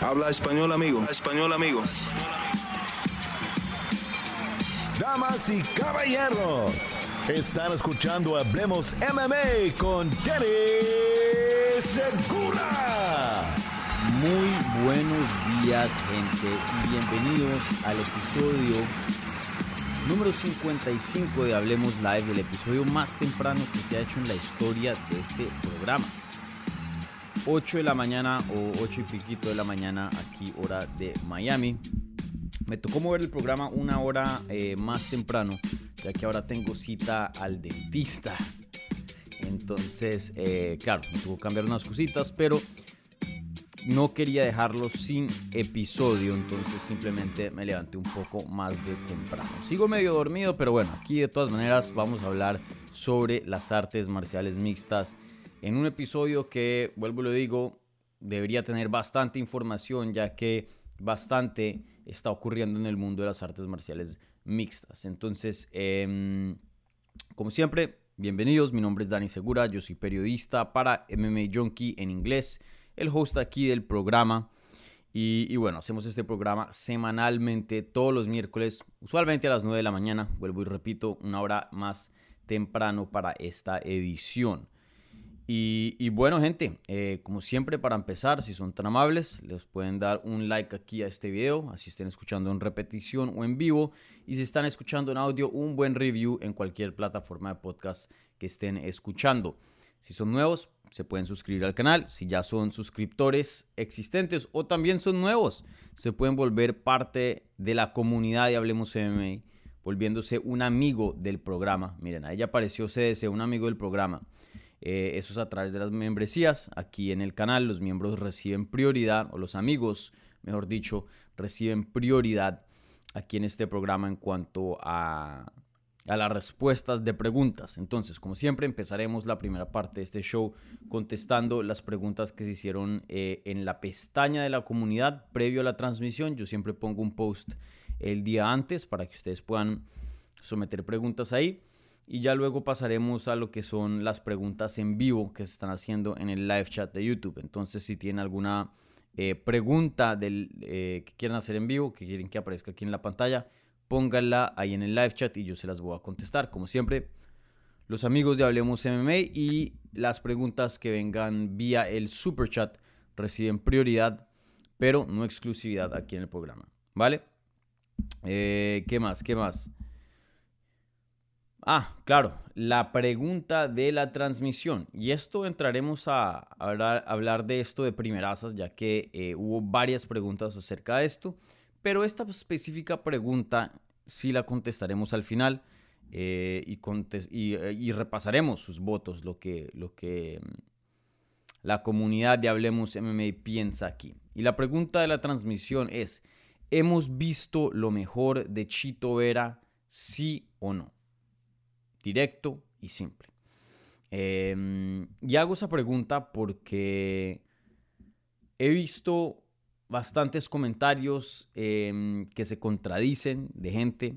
Habla español, amigo. Español, amigo. Damas y caballeros, están escuchando Hablemos MMA con Danny Segura. Muy buenos días, gente, y bienvenidos al episodio número 55 de Hablemos Live, el episodio más temprano que se ha hecho en la historia de este programa. 8 de la mañana o 8 y piquito de la mañana aquí hora de Miami. Me tocó mover el programa una hora eh, más temprano, ya que ahora tengo cita al dentista. Entonces, eh, claro, me tuvo que cambiar unas cositas, pero no quería dejarlo sin episodio, entonces simplemente me levanté un poco más de temprano. Sigo medio dormido, pero bueno, aquí de todas maneras vamos a hablar sobre las artes marciales mixtas en un episodio que, vuelvo y lo digo, debería tener bastante información ya que bastante está ocurriendo en el mundo de las artes marciales mixtas. Entonces, em, como siempre, bienvenidos, mi nombre es Dani Segura, yo soy periodista para MMA Junkie en inglés, el host aquí del programa. Y, y, bueno, hacemos este programa semanalmente, todos los miércoles, usualmente a las 9 de la mañana, vuelvo y repito, una hora más temprano para esta edición. Y, bueno, gente, eh, como siempre, para empezar, si son tan amables, les pueden dar un like aquí a este video, así estén escuchando en repetición o en vivo. Y si están escuchando en audio, un buen review en cualquier plataforma de podcast que estén escuchando. Si son nuevos, se pueden suscribir al canal. Si ya son suscriptores existentes o también son nuevos, se pueden volver parte de la comunidad de Hablemos MMA, volviéndose un amigo del programa. Miren, ahí ya apareció CDC, un amigo del programa. Eh, eso es a través de las membresías. Aquí en el canal los miembros reciben prioridad, o los amigos, mejor dicho, reciben prioridad aquí en este programa en cuanto a, a las respuestas de preguntas. Entonces, como siempre, empezaremos la primera parte de este show contestando las preguntas que se hicieron eh, en la pestaña de la comunidad previo a la transmisión. Yo siempre pongo un post el día antes para que ustedes puedan someter preguntas ahí y ya luego pasaremos a lo que son las preguntas en vivo que se están haciendo en el live chat de YouTube. Entonces, si tienen alguna eh, pregunta del, eh, que quieran hacer en vivo, que quieren que aparezca aquí en la pantalla, pónganla ahí en el live chat y yo se las voy a contestar. Como siempre, los amigos de Hablemos MMA y las preguntas que vengan vía el super chat reciben prioridad, pero no exclusividad aquí en el programa. ¿Vale? Eh, ¿Qué más? ¿Qué más? Ah, claro, la pregunta de la transmisión. Y esto entraremos a hablar, de esto de primerazas, ya que eh, hubo varias preguntas acerca de esto. Pero esta específica pregunta sí la contestaremos al final eh, eh, y, repasaremos sus votos, lo que, lo que mm, la comunidad de Hablemos MMA piensa aquí. Y la pregunta de la transmisión es, ¿hemos visto lo mejor de Chito Vera, sí o no? Directo y simple. Em, y hago esa pregunta porque he visto bastantes comentarios em, que se contradicen de gente.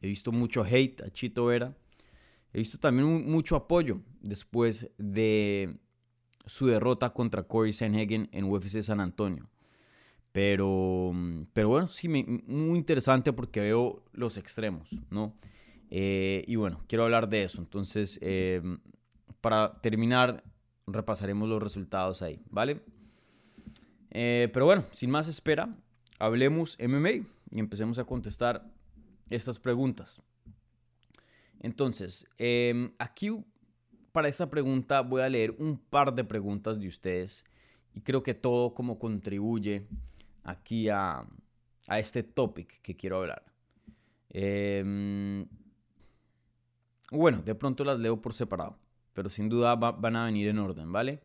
He visto mucho hate a Chito Vera. He visto también mucho apoyo después de su derrota contra Corey Sanhagen en UFC San Antonio. Pero, pero bueno, sí, muy interesante porque veo los extremos, ¿no? Eh, y bueno, quiero hablar de eso. Entonces, eh, para terminar, repasaremos los resultados ahí, ¿vale? Eh, pero bueno, sin más espera, hablemos MMA y empecemos a contestar estas preguntas. Entonces, em, aquí para esta pregunta voy a leer un par de preguntas de ustedes y creo que todo como contribuye aquí a, a este topic que quiero hablar. Eh, bueno, de pronto las leo por separado, pero sin duda van a venir en orden, ¿vale?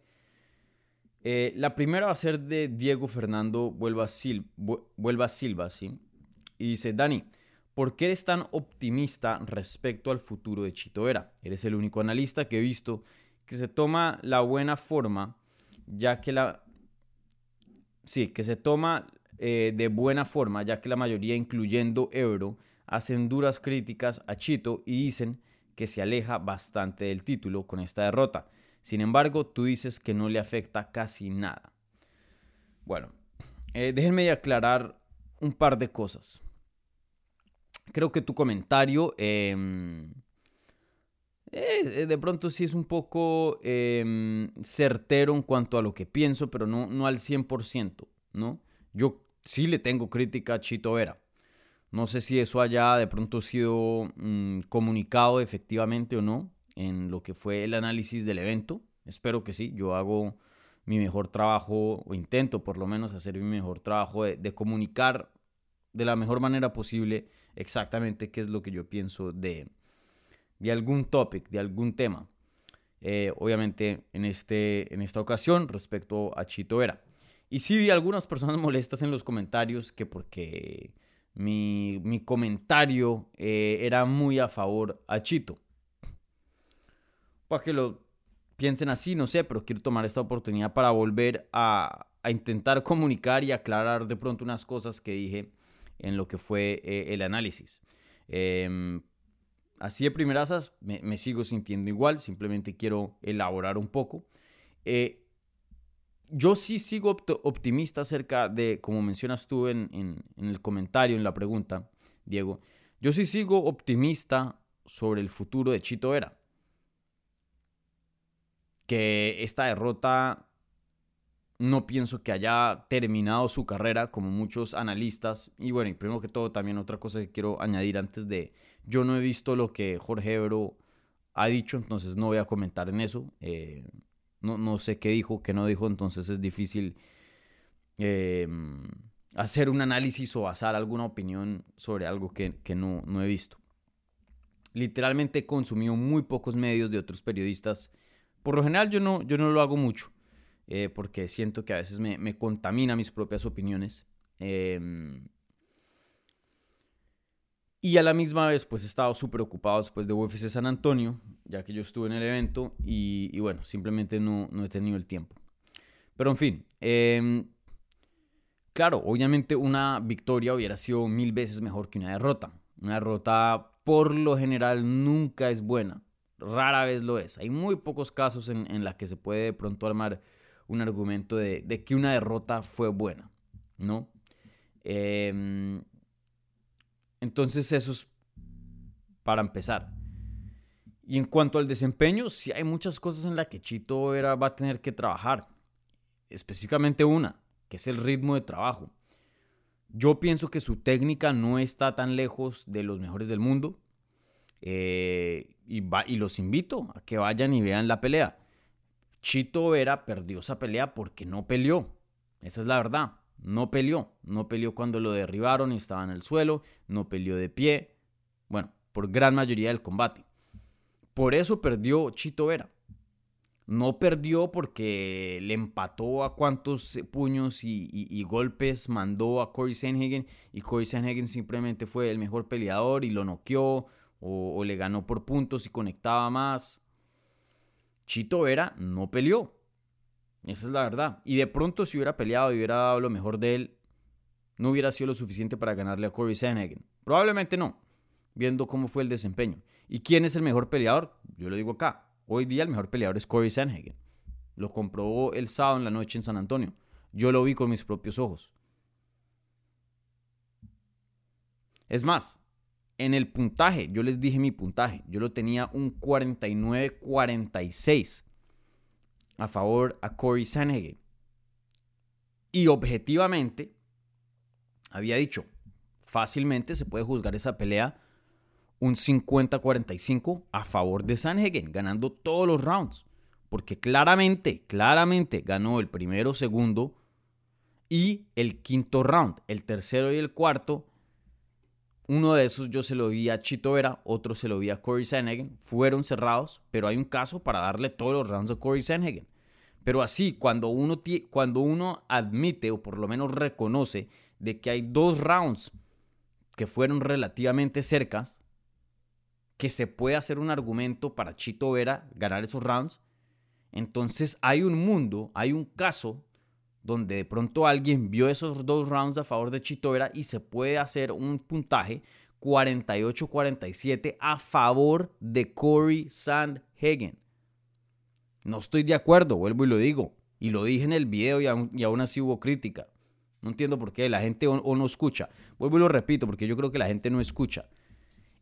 Eh, la primera va a ser de Diego Fernando Vuelva, Silva, ¿sí? Y dice, Dani, ¿por qué eres tan optimista respecto al futuro de Chito Vera? Eres el único analista que he visto que se toma la buena forma, ya que la... Sí, que se toma eh, de buena forma, ya que la mayoría, incluyendo Euro, hacen duras críticas a Chito y dicen que se aleja bastante del título con esta derrota. Sin embargo, tú dices que no le afecta casi nada. Bueno, eh, déjenme aclarar un par de cosas. Creo que tu comentario em, eh, de pronto sí es un poco em, certero en cuanto a lo que pienso, pero no, no al 100%, ¿no? Yo sí le tengo crítica a Chito Vera. No sé si eso haya de pronto sido mm, comunicado efectivamente o no en lo que fue el análisis del evento. Espero que sí. Yo hago mi mejor trabajo, o intento por lo menos hacer mi mejor trabajo de, comunicar de la mejor manera posible exactamente qué es lo que yo pienso de, de algún topic, de algún tema. Eh, obviamente en, este, en esta ocasión respecto a Chito Vera. Y sí vi algunas personas molestas en los comentarios que porque mi, comentario eh, era muy a favor a Chito. Para que lo piensen así, no sé, pero quiero tomar esta oportunidad para volver a, intentar comunicar y aclarar de pronto unas cosas que dije en lo que fue eh, el análisis. Em, así de primerasas me, me, sigo sintiendo igual, simplemente quiero elaborar un poco. Eh, yo sí sigo optimista acerca de, como mencionas tú en, el comentario, en la pregunta, Diego, yo sí sigo optimista sobre el futuro de Chito Vera. Que esta derrota no pienso que haya terminado su carrera como muchos analistas. Y bueno, y primero que todo también otra cosa que quiero añadir antes de, yo no he visto lo que Jorge Ebro ha dicho, entonces no voy a comentar en eso. Eh, no, sé qué dijo, qué no dijo, entonces es difícil em, hacer un análisis o basar alguna opinión sobre algo que, no, he visto. Literalmente he consumido muy pocos medios de otros periodistas. Por lo general yo no, yo no lo hago mucho, eh, porque siento que a veces me, contamina mis propias opiniones. Em, y a la misma vez, pues he estado súper ocupado después de UFC San Antonio, ya que yo estuve en el evento y, bueno, simplemente no, no, he tenido el tiempo. Pero en fin, em, claro, obviamente una victoria hubiera sido mil veces mejor que una derrota. Una derrota por lo general nunca es buena, rara vez lo es. Hay muy pocos casos en, en los que se puede de pronto armar un argumento de, de que una derrota fue buena, ¿no? Eh, entonces eso es para empezar. Y en cuanto al desempeño, sí hay muchas cosas en las que Chito era, va a tener que trabajar. Específicamente una, que es el ritmo de trabajo. Yo pienso que su técnica no está tan lejos de los mejores del mundo. Eh, y, y los invito a que vayan y vean la pelea. Chito Vera perdió esa pelea porque no peleó. Esa es la verdad. No peleó, no peleó cuando lo derribaron y estaba en el suelo, no peleó de pie, bueno, por gran mayoría del combate. Por eso perdió Chito Vera. No perdió porque le empató a cuantos puños y, golpes mandó a Corey Sanhagen y Corey Sanhagen simplemente fue el mejor peleador y lo noqueó o, o le ganó por puntos y conectaba más. Chito Vera no peleó. Esa es la verdad. Y de pronto si hubiera peleado y hubiera dado lo mejor de él, no hubiera sido lo suficiente para ganarle a Corey Sanhagen. Probablemente no, viendo cómo fue el desempeño. ¿Y quién es el mejor peleador? Yo lo digo acá. Hoy día el mejor peleador es Corey Sanhagen. Lo comprobó el sábado en la noche en San Antonio. Yo lo vi con mis propios ojos. Es más, en el puntaje, yo les dije mi puntaje. Yo lo tenía un 49-46 a favor a Corey Sanhagen. Y objetivamente, había dicho, fácilmente se puede juzgar esa pelea un 50-45 a favor de Sanhagen, ganando todos los rounds. Porque claramente, claramente ganó el primero, segundo y el quinto round. El tercero y el cuarto, uno de esos yo se lo vi a Chito Vera, otro se lo vi a Corey Sanhagen. Fueron cerrados, pero hay un caso para darle todos los rounds a Corey Sanhagen. Pero así, cuando uno, cuando uno admite o por lo menos reconoce de que hay dos rounds que fueron relativamente cercas, que se puede hacer un argumento para Chito Vera ganar esos rounds, entonces hay un mundo, hay un caso donde de pronto alguien vio esos dos rounds a favor de Chito Vera y se puede hacer un puntaje 48-47 a favor de Corey Sandhagen. No estoy de acuerdo, vuelvo y lo digo. Y lo dije en el video y aún, así hubo crítica. No entiendo por qué la gente o, no escucha. Vuelvo y lo repito porque yo creo que la gente no escucha.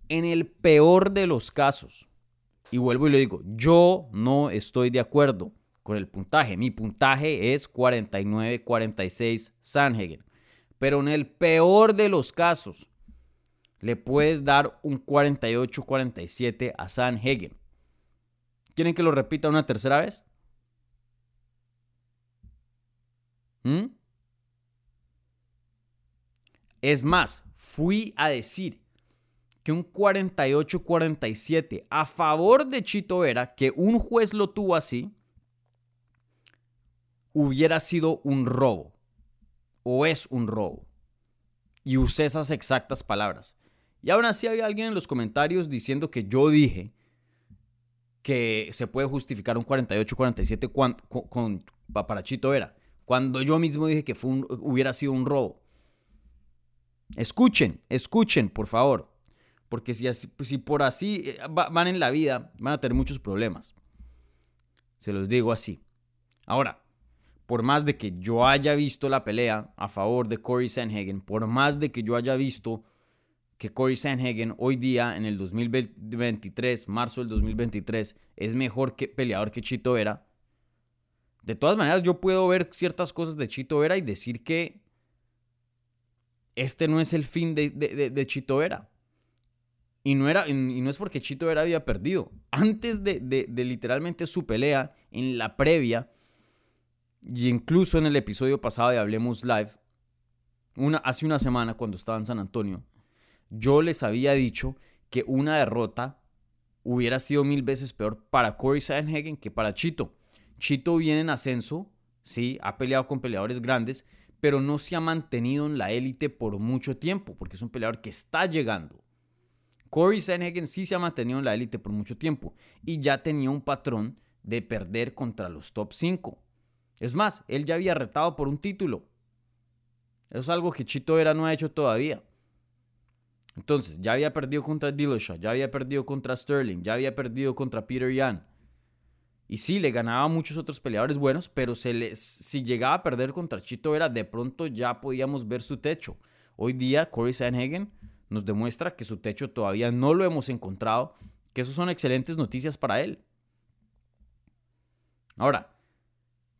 En el peor de los casos, y vuelvo y le digo, yo no estoy de acuerdo con el puntaje. Mi puntaje es 49-46 Sanhagen. Pero en el peor de los casos, le puedes dar un 48-47 a Sanhagen. ¿Quieren que lo repita una tercera vez? ¿Mm? Es más, fui a decir que un 48-47 a favor de Chito Vera, que un juez lo tuvo así, hubiera sido un robo. O es un robo. Y usé esas exactas palabras. Y aún así había alguien en los comentarios diciendo que yo dije que se puede justificar un 48-47 con, para Chito Vera. Cuando yo mismo dije que fue hubiera sido un robo. Escuchen, escuchen, por favor. Porque si, si por así eh, van en la vida, van a tener muchos problemas. Se los digo así. Ahora, por más de que yo haya visto la pelea a favor de Corey Sanhagen, por más de que yo haya visto que Corey Sanhagen hoy día, en el 2023, marzo del 2023, es mejor que peleador que Chito Vera, de todas maneras yo puedo ver ciertas cosas de Chito Vera y decir que este no es el fin de, Chito Vera. Y no, era, y no es porque Chito Vera había perdido. Antes de, literalmente su pelea, en la previa, y incluso en el episodio pasado de Hablemos Live, una, hace una semana cuando estaba en San Antonio, yo les había dicho que una derrota hubiera sido mil veces peor para Corey Sanhagen que para Chito. Chito viene en ascenso, sí, ha peleado con peleadores grandes, pero no se ha mantenido en la élite por mucho tiempo, porque es un peleador que está llegando. Corey Sanhagen sí se ha mantenido en la élite por mucho tiempo y ya tenía un patrón de perder contra los top 5. Es más, él ya había retado por un título. Eso es algo que Chito Vera no ha hecho todavía. Entonces, ya había perdido contra Dillashaw, ya había perdido contra Sterling, ya había perdido contra Peter Yan. Y sí, le ganaba a muchos otros peleadores buenos, pero se les, si llegaba a perder contra Chito Vera, de pronto ya podíamos ver su techo. Hoy día, Corey Sanhagen nos demuestra que su techo todavía no lo hemos encontrado, que eso son excelentes noticias para él. Ahora,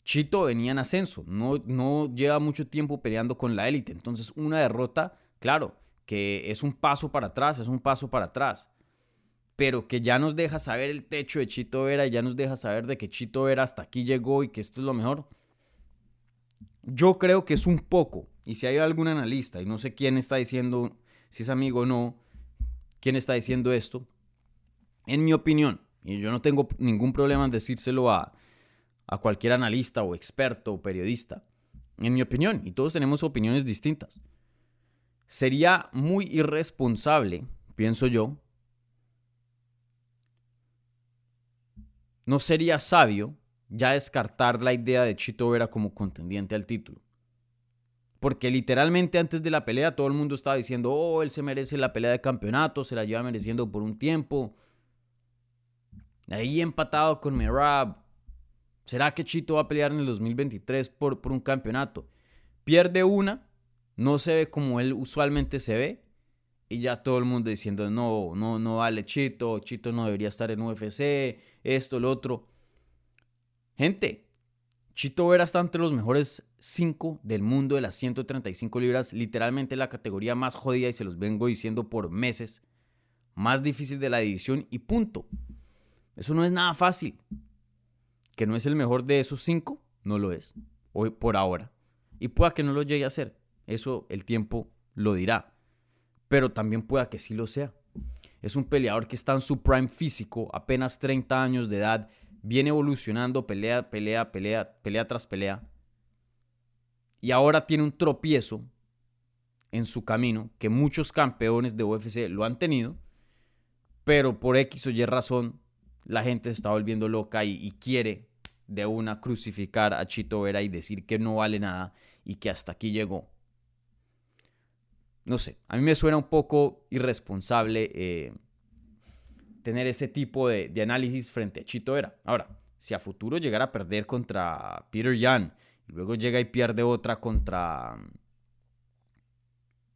Chito venía en ascenso, no, no lleva mucho tiempo peleando con la élite, entonces una derrota, claro, que es un paso para atrás, es un paso para atrás, pero que ya nos deja saber el techo de Chito Vera y ya nos deja saber de que Chito Vera hasta aquí llegó y que esto es lo mejor. Yo creo que es un poco, y si hay algún analista, y no sé quién está diciendo, si es amigo o no, quién está diciendo esto, en mi opinión, y yo no tengo ningún problema en decírselo a, a cualquier analista o experto o periodista, en mi opinión, y todos tenemos opiniones distintas. Sería muy irresponsable, pienso yo, no sería sabio ya descartar la idea de Chito Vera como contendiente al título. Porque literalmente antes de la pelea todo el mundo estaba diciendo, oh, él se merece la pelea de campeonato, se la lleva mereciendo por un tiempo. Ahí empatado con Merab. ¿Será que Chito va a pelear en el 2023 por, por un campeonato? Pierde una no se ve como él usualmente se ve. Y ya todo el mundo diciendo, no, no, no vale Chito, Chito no debería estar en UFC, esto, lo otro. Gente, Chito Vera está entre los mejores 5 del mundo de las 135 libras, literalmente la categoría más jodida y se los vengo diciendo por meses, más difícil de la división y punto. Eso no es nada fácil. Que no es el mejor de esos 5, no lo es, hoy por ahora. Y pueda que no lo llegue a ser. Eso el tiempo lo dirá. Pero también pueda que sí lo sea. Es un peleador que está en su prime físico, apenas 30 años de edad, viene evolucionando pelea, pelea, pelea, pelea tras pelea. Y ahora tiene un tropiezo en su camino que muchos campeones de UFC lo han tenido, pero por X o Y razón la gente se está volviendo loca y, y quiere de una crucificar a Chito Vera y decir que no vale nada y que hasta aquí llegó no sé, a mí me suena un poco irresponsable eh, tener ese tipo de, análisis frente a Chito Vera. Ahora, si a futuro llegara a perder contra Peter Yan y luego llega y pierde otra contra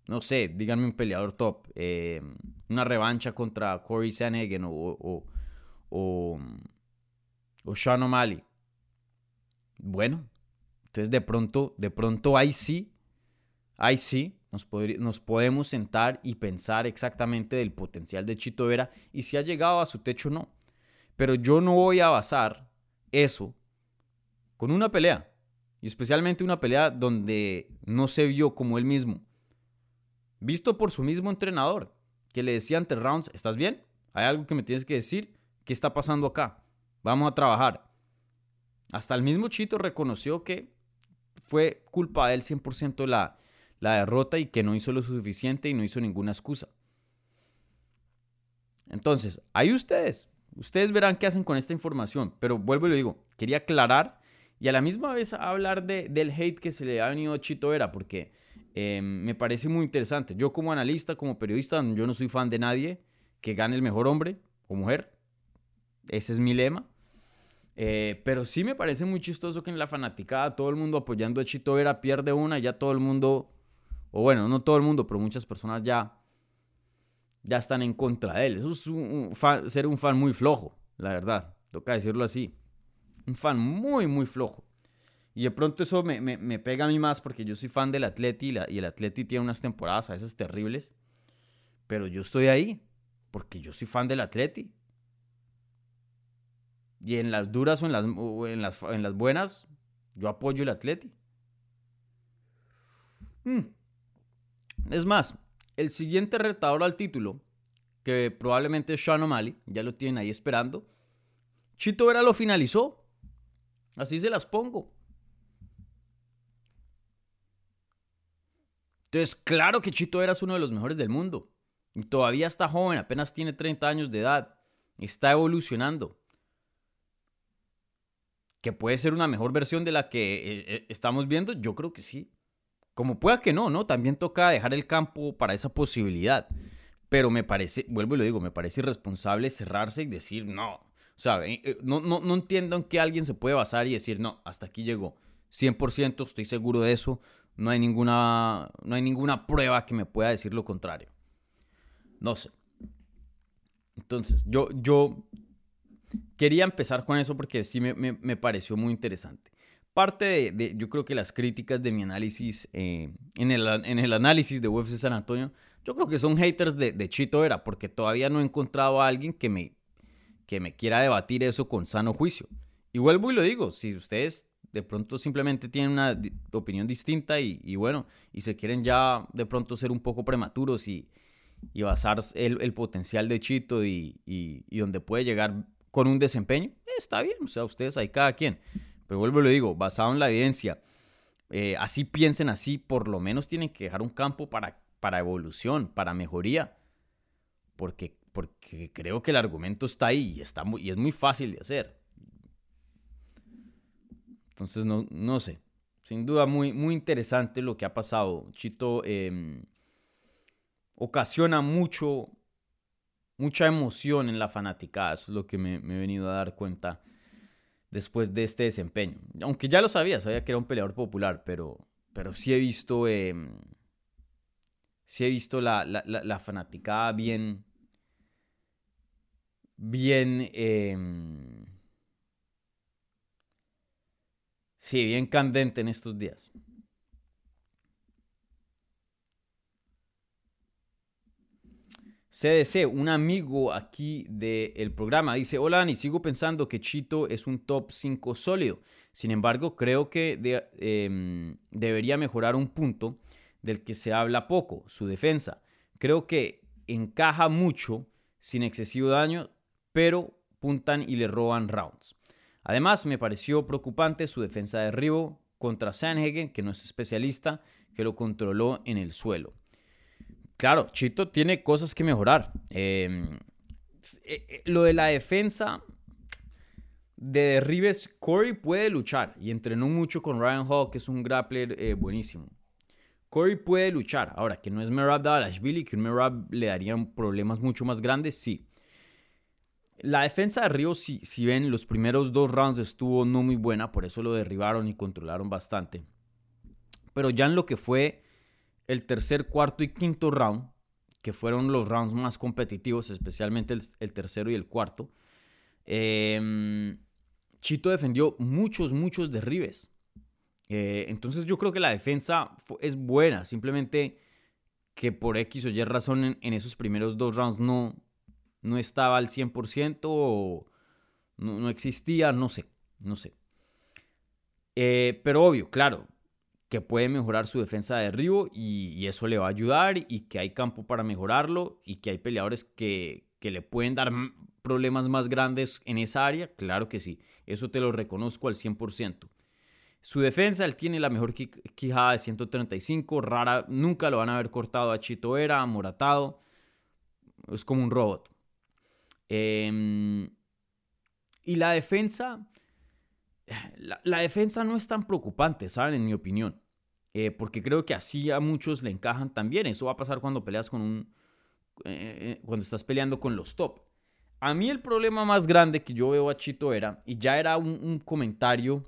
no sé, díganme un peleador top, eh, una revancha contra Corey Sanhagen o, o, o, o Sean O'Malley. Bueno, entonces de pronto, de pronto ahí sí, ahí sí, nos, podemos sentar y pensar exactamente del potencial de Chito Vera y si ha llegado a su techo o no. Pero yo no voy a basar eso con una pelea. Y especialmente una pelea donde no se vio como él mismo. Visto por su mismo entrenador, que le decía ante rounds, ¿estás bien? Hay algo que me tienes que decir. ¿Qué está pasando acá? Vamos a trabajar. Hasta el mismo Chito reconoció que fue culpa de él 100% la, la derrota y que no hizo lo suficiente y no hizo ninguna excusa. Entonces, ahí ustedes, ustedes verán qué hacen con esta información, pero vuelvo y lo digo, quería aclarar y a la misma vez hablar de, del hate que se le ha venido a Chito Vera, porque em, me parece muy interesante. Yo como analista, como periodista, yo no soy fan de nadie que gane el mejor hombre o mujer. Ese es mi lema. Eh, pero sí me parece muy chistoso que en la fanaticada todo el mundo apoyando a Chito Vera pierde una, ya todo el mundo, o bueno, no todo el mundo, pero muchas personas ya, ya están en contra de él. Eso es ser un fan muy flojo, la verdad. Toca decirlo así un fan muy, muy flojo. Y de pronto eso me, me, pega a mí más porque yo soy fan del Atleti y, y, el Atleti tiene unas temporadas a veces terribles. Pero yo estoy ahí porque yo soy fan del Atleti. Y en las duras o en las, en las, en las buenas, yo apoyo el Atleti. Mm. Es más, el siguiente retador al título, que probablemente es Sean O'Malley, ya lo tienen ahí esperando. Chito Vera lo finalizó. Así se las pongo. Entonces, claro que Chito Vera es uno de los mejores del mundo. Y todavía está joven, apenas tiene 30 años de edad. Está evolucionando. Que puede ser una mejor versión de la que eh, eh, estamos viendo, yo creo que sí. Como pueda que no, ¿no? También toca dejar el campo para esa posibilidad. Pero me parece, vuelvo y lo digo, me parece irresponsable cerrarse y decir, no, o sea, eh, eh, no, no, no entiendo en qué alguien se puede basar y decir, no, hasta aquí llegó. 100% estoy seguro de eso. No hay ninguna, no hay ninguna prueba que me pueda decir lo contrario. No sé. Entonces, yo, yo quería empezar con eso porque sí me, me, pareció muy interesante. Parte de, yo creo que las críticas de mi análisis, eh, en, el, en, el, análisis de UFC San Antonio, yo creo que son haters de, Chito Era, porque todavía no he encontrado a alguien que me, que me quiera debatir eso con sano juicio. Y vuelvo y lo digo, si ustedes de pronto simplemente tienen una opinión distinta y, bueno, y se quieren ya de pronto ser un poco prematuros y, y basar el, potencial de Chito y, y, donde puede llegar con un desempeño, eh, está bien, o sea, ustedes hay cada quien. Pero vuelvo y lo digo, basado en la evidencia, eh, así piensen así, por lo menos tienen que dejar un campo para, para evolución, para mejoría. Porque porque creo que el argumento está ahí y, está y es muy fácil de hacer. Entonces, no, no sé. Sin duda, muy, muy interesante lo que ha pasado. Chito em, ocasiona mucho, mucha emoción en la fanaticada. Eso es lo que me, he venido a dar cuenta después de este desempeño. Aunque ya lo sabía, sabía que era un peleador popular, pero, pero sí he visto, em, sí he visto la, la, la fanaticada bien, bien... Em, sí, bien candente en estos días. CDC, un amigo aquí del programa, dice, hola Ani, sigo pensando que Chito es un top 5 sólido. Sin embargo, creo que em, debería mejorar un punto del que se habla poco, su defensa. Creo que encaja mucho, sin excesivo daño, pero puntan y le roban rounds. Además, me pareció preocupante su defensa de derribo contra Sanhagen, que no es especialista, que lo controló en el suelo. Claro, Chito tiene cosas que mejorar. Em, eh, eh, lo de la defensa de derribes, Corey puede luchar y entrenó mucho con Ryan Hall, que es un grappler eh, buenísimo. Corey puede luchar. Ahora, que no es Merab Dalashvili, que un Merab le darían problemas mucho más grandes, sí. La defensa de Río, si, si ven, los primeros dos rounds estuvo no muy buena, por eso lo derribaron y controlaron bastante. Pero ya en lo que fue el tercer, cuarto y quinto round, que fueron los rounds más competitivos, especialmente el, tercero y el cuarto, em, Chito defendió muchos, muchos derribes. Eh, entonces yo creo que la defensa es buena, simplemente que por X o Y razón en, esos primeros dos rounds no, no estaba al 100% o no, existía, no sé, no sé. Eh, pero obvio, claro, que puede mejorar su defensa de derribo y, eso le va a ayudar y que hay campo para mejorarlo y que hay peleadores que, que le pueden dar problemas más grandes en esa área, claro que sí, eso te lo reconozco al 100%. Su defensa, él tiene la mejor quijada de 135, rara, nunca lo van a haber cortado a Chito Era, moratado, es como un robot. Em, y la defensa, la, defensa no es tan preocupante, ¿saben? En mi opinión. Eh, porque creo que así a muchos le encajan también. Eso va a pasar cuando peleas con un... Eh, eh, cuando estás peleando con los top. A mí el problema más grande que yo veo a Chito era, y ya era un comentario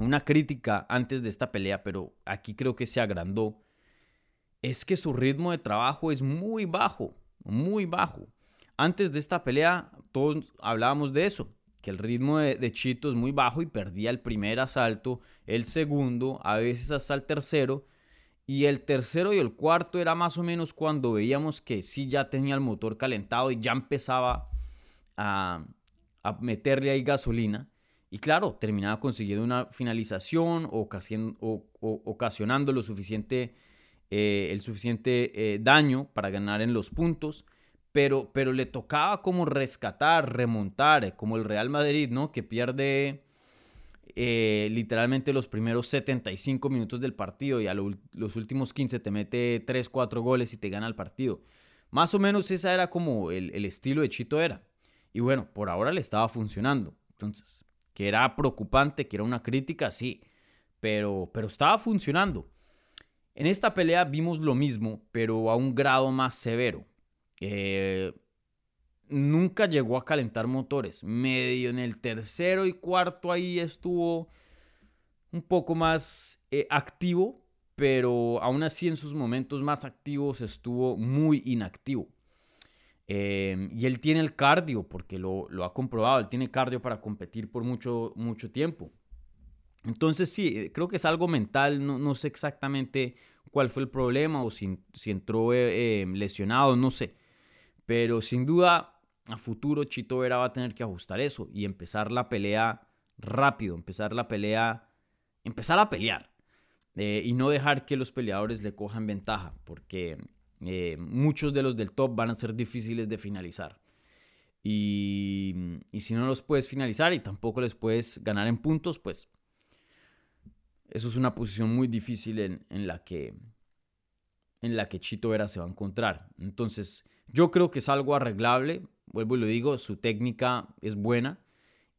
una crítica antes de esta pelea, pero aquí creo que se agrandó, es que su ritmo de trabajo es muy bajo, muy bajo. Antes de esta pelea todos hablábamos de eso, que el ritmo de, Chito es muy bajo y perdía el primer asalto, el segundo, a veces hasta el tercero, y el tercero y el cuarto era más o menos cuando veíamos que sí ya tenía el motor calentado y ya empezaba a, a meterle ahí gasolina. Y claro, terminaba consiguiendo una finalización o, ocasionando lo suficiente, eh, el suficiente eh, daño para ganar en los puntos. Pero, pero le tocaba como rescatar, remontar, eh, como el Real Madrid, ¿no? Que pierde literalmente los primeros 75 minutos del partido y a los últimos 15 te mete 3, 4 goles y te gana el partido. Más o menos esa era como el, el estilo de Chito era. Y bueno, por ahora le estaba funcionando. Entonces, que era preocupante, que era una crítica, sí, pero, pero estaba funcionando. En esta pelea vimos lo mismo, pero a un grado más severo. Eh, nunca llegó a calentar motores. Medio en el tercero y cuarto ahí estuvo un poco más eh, activo, pero aún así en sus momentos más activos estuvo muy inactivo. Em, y él tiene el cardio, porque lo, ha comprobado, él tiene cardio para competir por mucho, mucho tiempo. Entonces sí, eh, creo que es algo mental, no, sé exactamente cuál fue el problema o si, entró eh, em, lesionado, no sé. Pero sin duda, a futuro Chito Vera va a tener que ajustar eso y empezar la pelea rápido, empezar la pelea, empezar a pelear. Eh, y no dejar que los peleadores le cojan ventaja, porque eh, muchos de los del top van a ser difíciles de finalizar. Y, si no los puedes finalizar y tampoco les puedes ganar en puntos, pues eso es una posición muy difícil en, la que en la que Chito Vera se va a encontrar. Entonces, yo creo que es algo arreglable. Vuelvo y lo digo, su técnica es buena.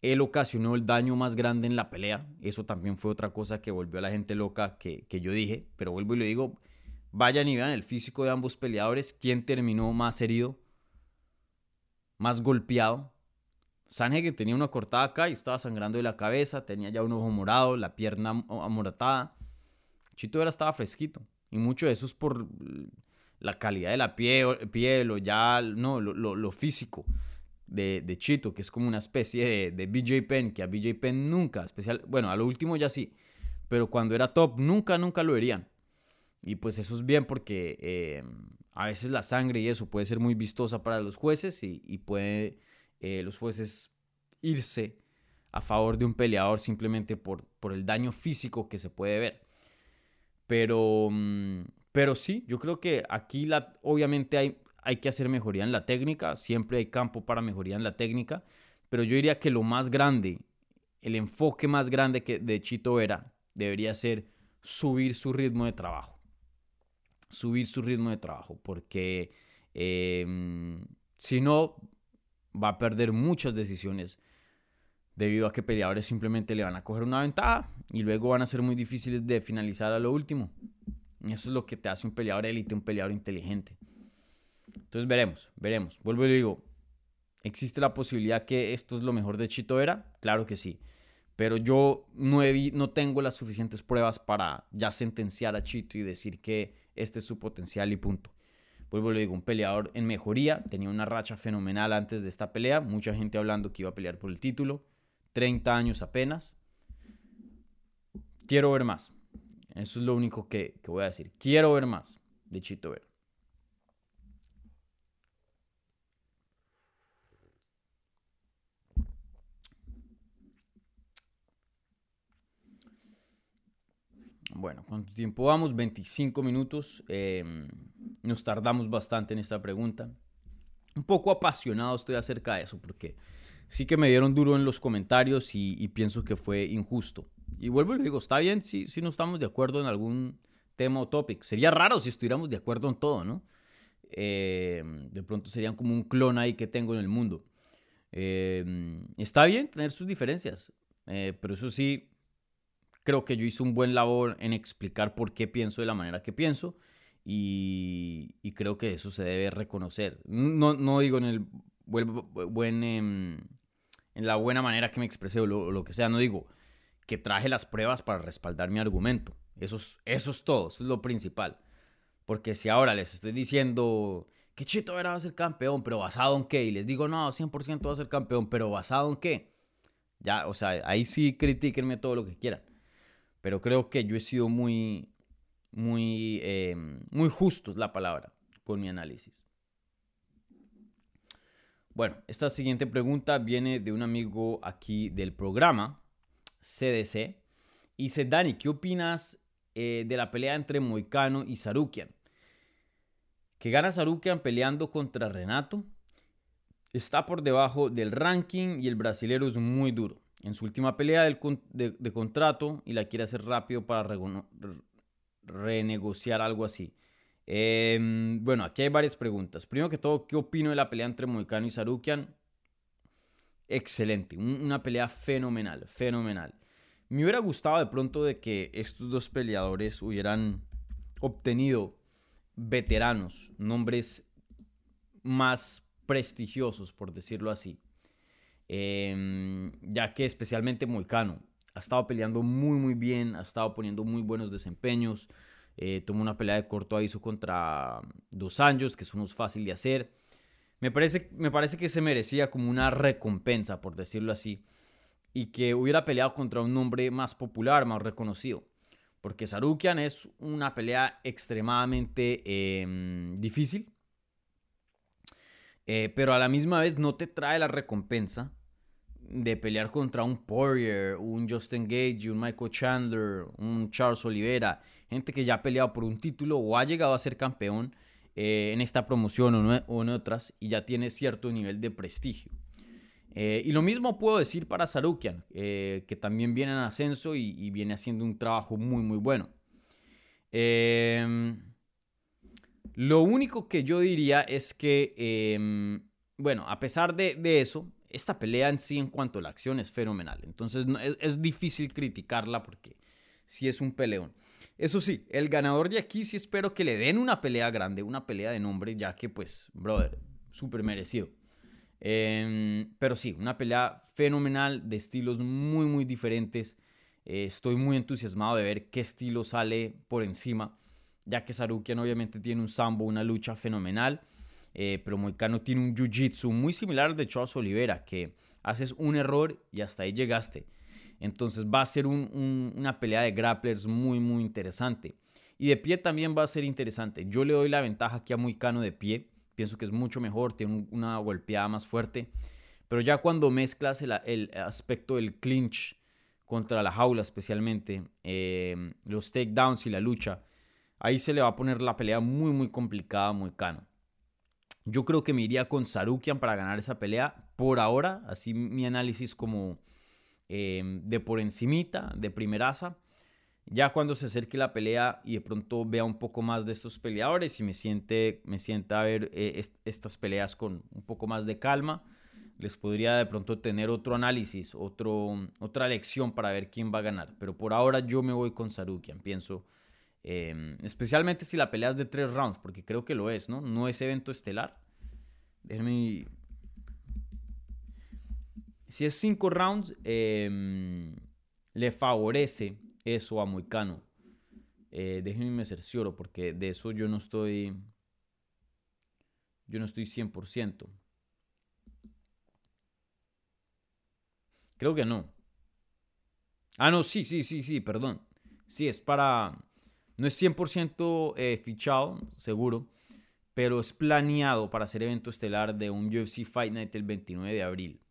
Él ocasionó el daño más grande en la pelea. Eso también fue otra cosa que volvió a la gente loca que, que yo dije. Pero vuelvo y lo digo, Vayan y vean el físico de ambos peleadores. ¿Quién terminó más herido? Más golpeado. que tenía una cortada acá y estaba sangrando de la cabeza. Tenía ya un ojo morado, la pierna amoratada. Chito Vera estaba fresquito. Y mucho de eso es por la calidad de la piel, piel o ya no, lo, físico de, Chito, que es como una especie de, de BJ Penn, que a BJ Penn nunca, especial, bueno, a lo último ya sí, pero cuando era top nunca, nunca lo verían. Y pues eso es bien porque eh, a veces la sangre y eso puede ser muy vistosa para los jueces y, puede eh, los jueces irse a favor de un peleador simplemente por, por el daño físico que se puede ver. Pero, mm, pero sí, yo creo que aquí la, obviamente hay, hay que hacer mejoría en la técnica, siempre hay campo para mejoría en la técnica, pero yo diría que lo más grande, el enfoque más grande que de Chito era, debería ser subir su ritmo de trabajo subir su ritmo de trabajo, porque em, si no, va a perder muchas decisiones debido a que peleadores simplemente le van a coger una ventaja y luego van a ser muy difíciles de finalizar a lo último. Eso es lo que te hace un peleador élite, un peleador inteligente. Entonces veremos, veremos. Vuelvo y digo, ¿existe la posibilidad que esto es lo mejor de Chito Vera? Claro que sí. Pero yo no, no tengo las suficientes pruebas para ya sentenciar a Chito y decir que este es su potencial y punto. Vuelvo le digo, un peleador en mejoría, tenía una racha fenomenal antes de esta pelea, mucha gente hablando que iba a pelear por el título, 30 años apenas. Quiero ver más. Eso es lo único que, que voy a decir. Quiero ver más de Chito Vera. Bueno, ¿cuánto tiempo vamos? 25 minutos. Em, nos tardamos bastante en esta pregunta. Un poco apasionado estoy acerca de eso, porque sí que me dieron duro en los comentarios y, pienso que fue injusto. Y vuelvo y le digo, está bien si, si no estamos de acuerdo en algún tema o topic. Sería raro si estuviéramos de acuerdo en todo, ¿no? Em, de pronto serían como un clon ahí que tengo en el mundo. Em, está bien tener sus diferencias, eh, pero eso sí, creo que yo hice un buen labor en explicar por qué pienso de la manera que pienso y, creo que eso se debe reconocer. No, no digo en el buen, em, la buena manera que me expresé o lo, que sea, no digo que traje las pruebas para respaldar mi argumento. Eso es, eso es todo, eso es lo principal. Porque si ahora les estoy diciendo que Chito era va a ser campeón, pero basado en qué, y les digo, no, 100% va a ser campeón, pero basado en qué, ya, o sea, ahí sí critíquenme todo lo que quieran pero creo que yo he sido muy, muy, eh, muy justo, es la palabra, con mi análisis. Bueno, esta siguiente pregunta viene de un amigo aquí del programa, CDC. Y dice, Dani, ¿qué opinas eh, de la pelea entre Moicano y Sarukian? Que gana Sarukian peleando contra Renato. Está por debajo del ranking y el brasilero es muy duro en su última pelea de, contrato y la quiere hacer rápido para renegociar algo así. Em, bueno, aquí hay varias preguntas. Primero que todo, ¿qué opino de la pelea entre Moicano y Sarukian? Excelente, una pelea fenomenal, fenomenal. Me hubiera gustado de pronto de que estos dos peleadores hubieran obtenido veteranos, nombres más prestigiosos, por decirlo así. Em, ya que especialmente Moicano ha estado peleando muy muy bien, ha estado poniendo muy buenos desempeños. Eh, tomó una pelea de corto aviso contra Dos Anjos, que eso no es fácil de hacer. Me parece, me parece que se merecía como una recompensa, por decirlo así, y que hubiera peleado contra un nombre más popular, más reconocido. Porque Sarukian es una pelea extremadamente em, difícil, eh, pero a la misma vez no te trae la recompensa de pelear contra un Poirier, un Justin Gage, un Michael Chandler, un Charles Oliveira, gente que ya ha peleado por un título o ha llegado a ser campeón eh, en esta promoción o, en otras y ya tiene cierto nivel de prestigio. Eh, y lo mismo puedo decir para Sarukian, eh, que también viene en ascenso y, viene haciendo un trabajo muy, muy bueno. Em, lo único que yo diría es que, em, bueno, a pesar de eso, esta pelea en sí en cuanto a la acción es fenomenal. Entonces es, difícil criticarla porque sí es un peleón. Eso sí, el ganador de aquí sí espero que le den una pelea grande, una pelea de nombre, ya que pues, brother, súper merecido. Em, pero sí, una pelea fenomenal de estilos muy, muy diferentes. Eh, estoy muy entusiasmado de ver qué estilo sale por encima, ya que Sarukian obviamente tiene un sambo, una lucha fenomenal. Eh, pero Moicano tiene un jiu-jitsu muy similar al de Charles Oliveira, que haces un error y hasta ahí llegaste. Entonces va a ser una pelea de grapplers muy, muy interesante. Y de pie también va a ser interesante. Yo le doy la ventaja aquí a Moicano de pie. Pienso que es mucho mejor, tiene una golpeada más fuerte. Pero ya cuando mezclas el, aspecto del clinch contra la jaula especialmente, eh, los takedowns y la lucha, ahí se le va a poner la pelea muy, muy complicada a Moicano. Yo creo que me iría con Sarukian para ganar esa pelea. Por ahora, así mi análisis como em, de por encimita, de primeraza. Ya cuando se acerque la pelea y de pronto vea un poco más de estos peleadores y me siente, me sienta a ver eh, estas peleas con un poco más de calma, les podría de pronto tener otro análisis, otro, otra lección para ver quién va a ganar. Pero por ahora yo me voy con Sarukian. Pienso Em, especialmente si la pelea es de tres rounds, porque creo que lo es, ¿no? No es evento estelar. Déjenme. Si es cinco rounds, em, le favorece eso a Moicano. Eh, déjenme me cercioro porque de eso yo no estoy yo no estoy 100%. Creo que no. Ah, no, sí, sí, sí, sí, perdón. Sí, es para... No es 100% eh, fichado, seguro, pero es planeado para hacer evento estelar de un UFC Fight Night el 29 de abril.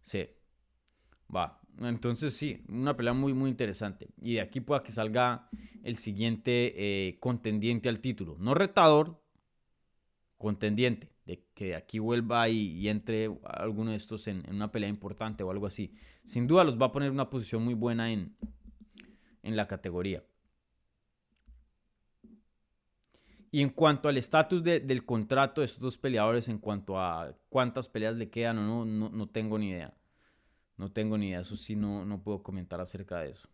Sí. Va. Entonces sí, una pelea muy, muy interesante. Y de aquí pueda que salga el siguiente eh, contendiente al título. No retador, contendiente. De que de aquí vuelva y, entre alguno de estos en, una pelea importante o algo así. Sin duda los va a poner en una posición muy buena en, en la categoría. Y en cuanto al estatus del contrato de estos dos peleadores, en cuanto a cuántas peleas le quedan o no, no, no tengo ni idea. No tengo ni idea, eso sí no, no puedo comentar acerca de eso.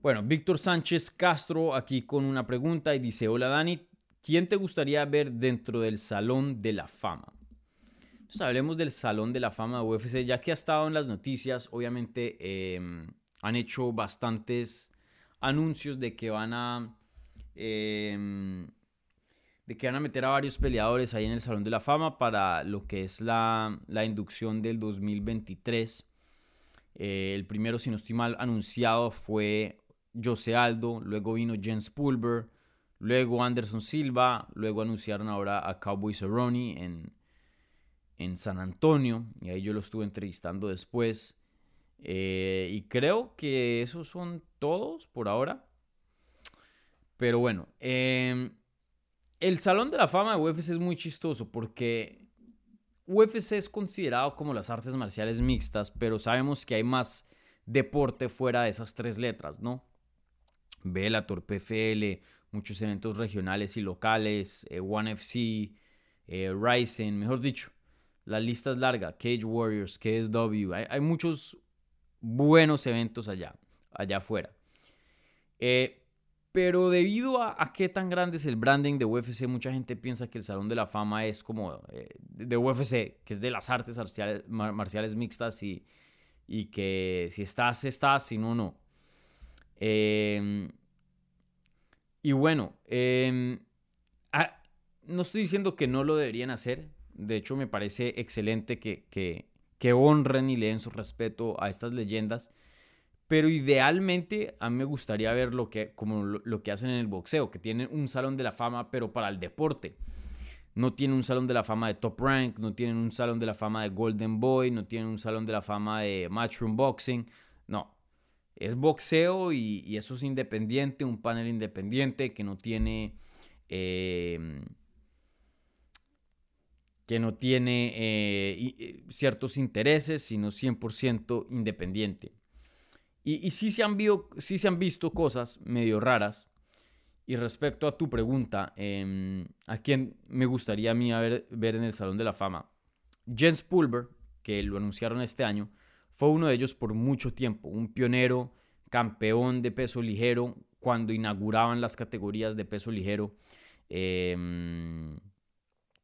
Bueno, Víctor Sánchez Castro aquí con una pregunta y dice, hola Dani, ¿quién te gustaría ver dentro del Salón de la Fama? Entonces hablemos del Salón de la Fama de UFC, ya que ha estado en las noticias, obviamente em, han hecho bastantes anuncios de que van a Em, de que van a meter a varios peleadores ahí en el Salón de la Fama para lo que es la, inducción del 2023. Eh, el primero, si no estoy mal, anunciado fue Jose Aldo, luego vino Jens Pulver, luego Anderson Silva, luego anunciaron ahora a Cowboy Cerrone en, en San Antonio, y ahí yo lo estuve entrevistando después. Eh, y creo que esos son todos por ahora. Pero bueno, em, el Salón de la Fama de UFC es muy chistoso porque UFC es considerado como las artes marciales mixtas, pero sabemos que hay más deporte fuera de esas tres letras, ¿no? Bellator, PFL, muchos eventos regionales y locales, eh, One FC, eh, Ryzen, mejor dicho, la lista es larga, Cage Warriors, KSW, hay, hay muchos buenos eventos allá, allá afuera. Eh, pero debido a, qué tan grande es el branding de UFC, mucha gente piensa que el Salón de la Fama es como eh, de UFC, que es de las artes marciales, mixtas y, y, que si estás, estás, si no, no. Em, y bueno, em, ah, no estoy diciendo que no lo deberían hacer. De hecho, me parece excelente que, que, honren y le den su respeto a estas leyendas. Pero idealmente a mí me gustaría ver lo que, como lo, que hacen en el boxeo, que tienen un salón de la fama, pero para el deporte. No tienen un salón de la fama de Top Rank, no tienen un salón de la fama de Golden Boy, no tienen un salón de la fama de Matchroom Boxing. No, es boxeo y, eso es independiente, un panel independiente que no tiene... Em, que no tiene eh, eh, ciertos intereses, sino 100% independiente. Y, sí, se han se han visto cosas medio raras. Y respecto a tu pregunta, em, ¿a quién me gustaría a mí ver, ver en el Salón de la Fama? Jens Pulver, que lo anunciaron este año, fue uno de ellos por mucho tiempo, un pionero, campeón de peso ligero, cuando inauguraban las categorías de peso ligero. Em,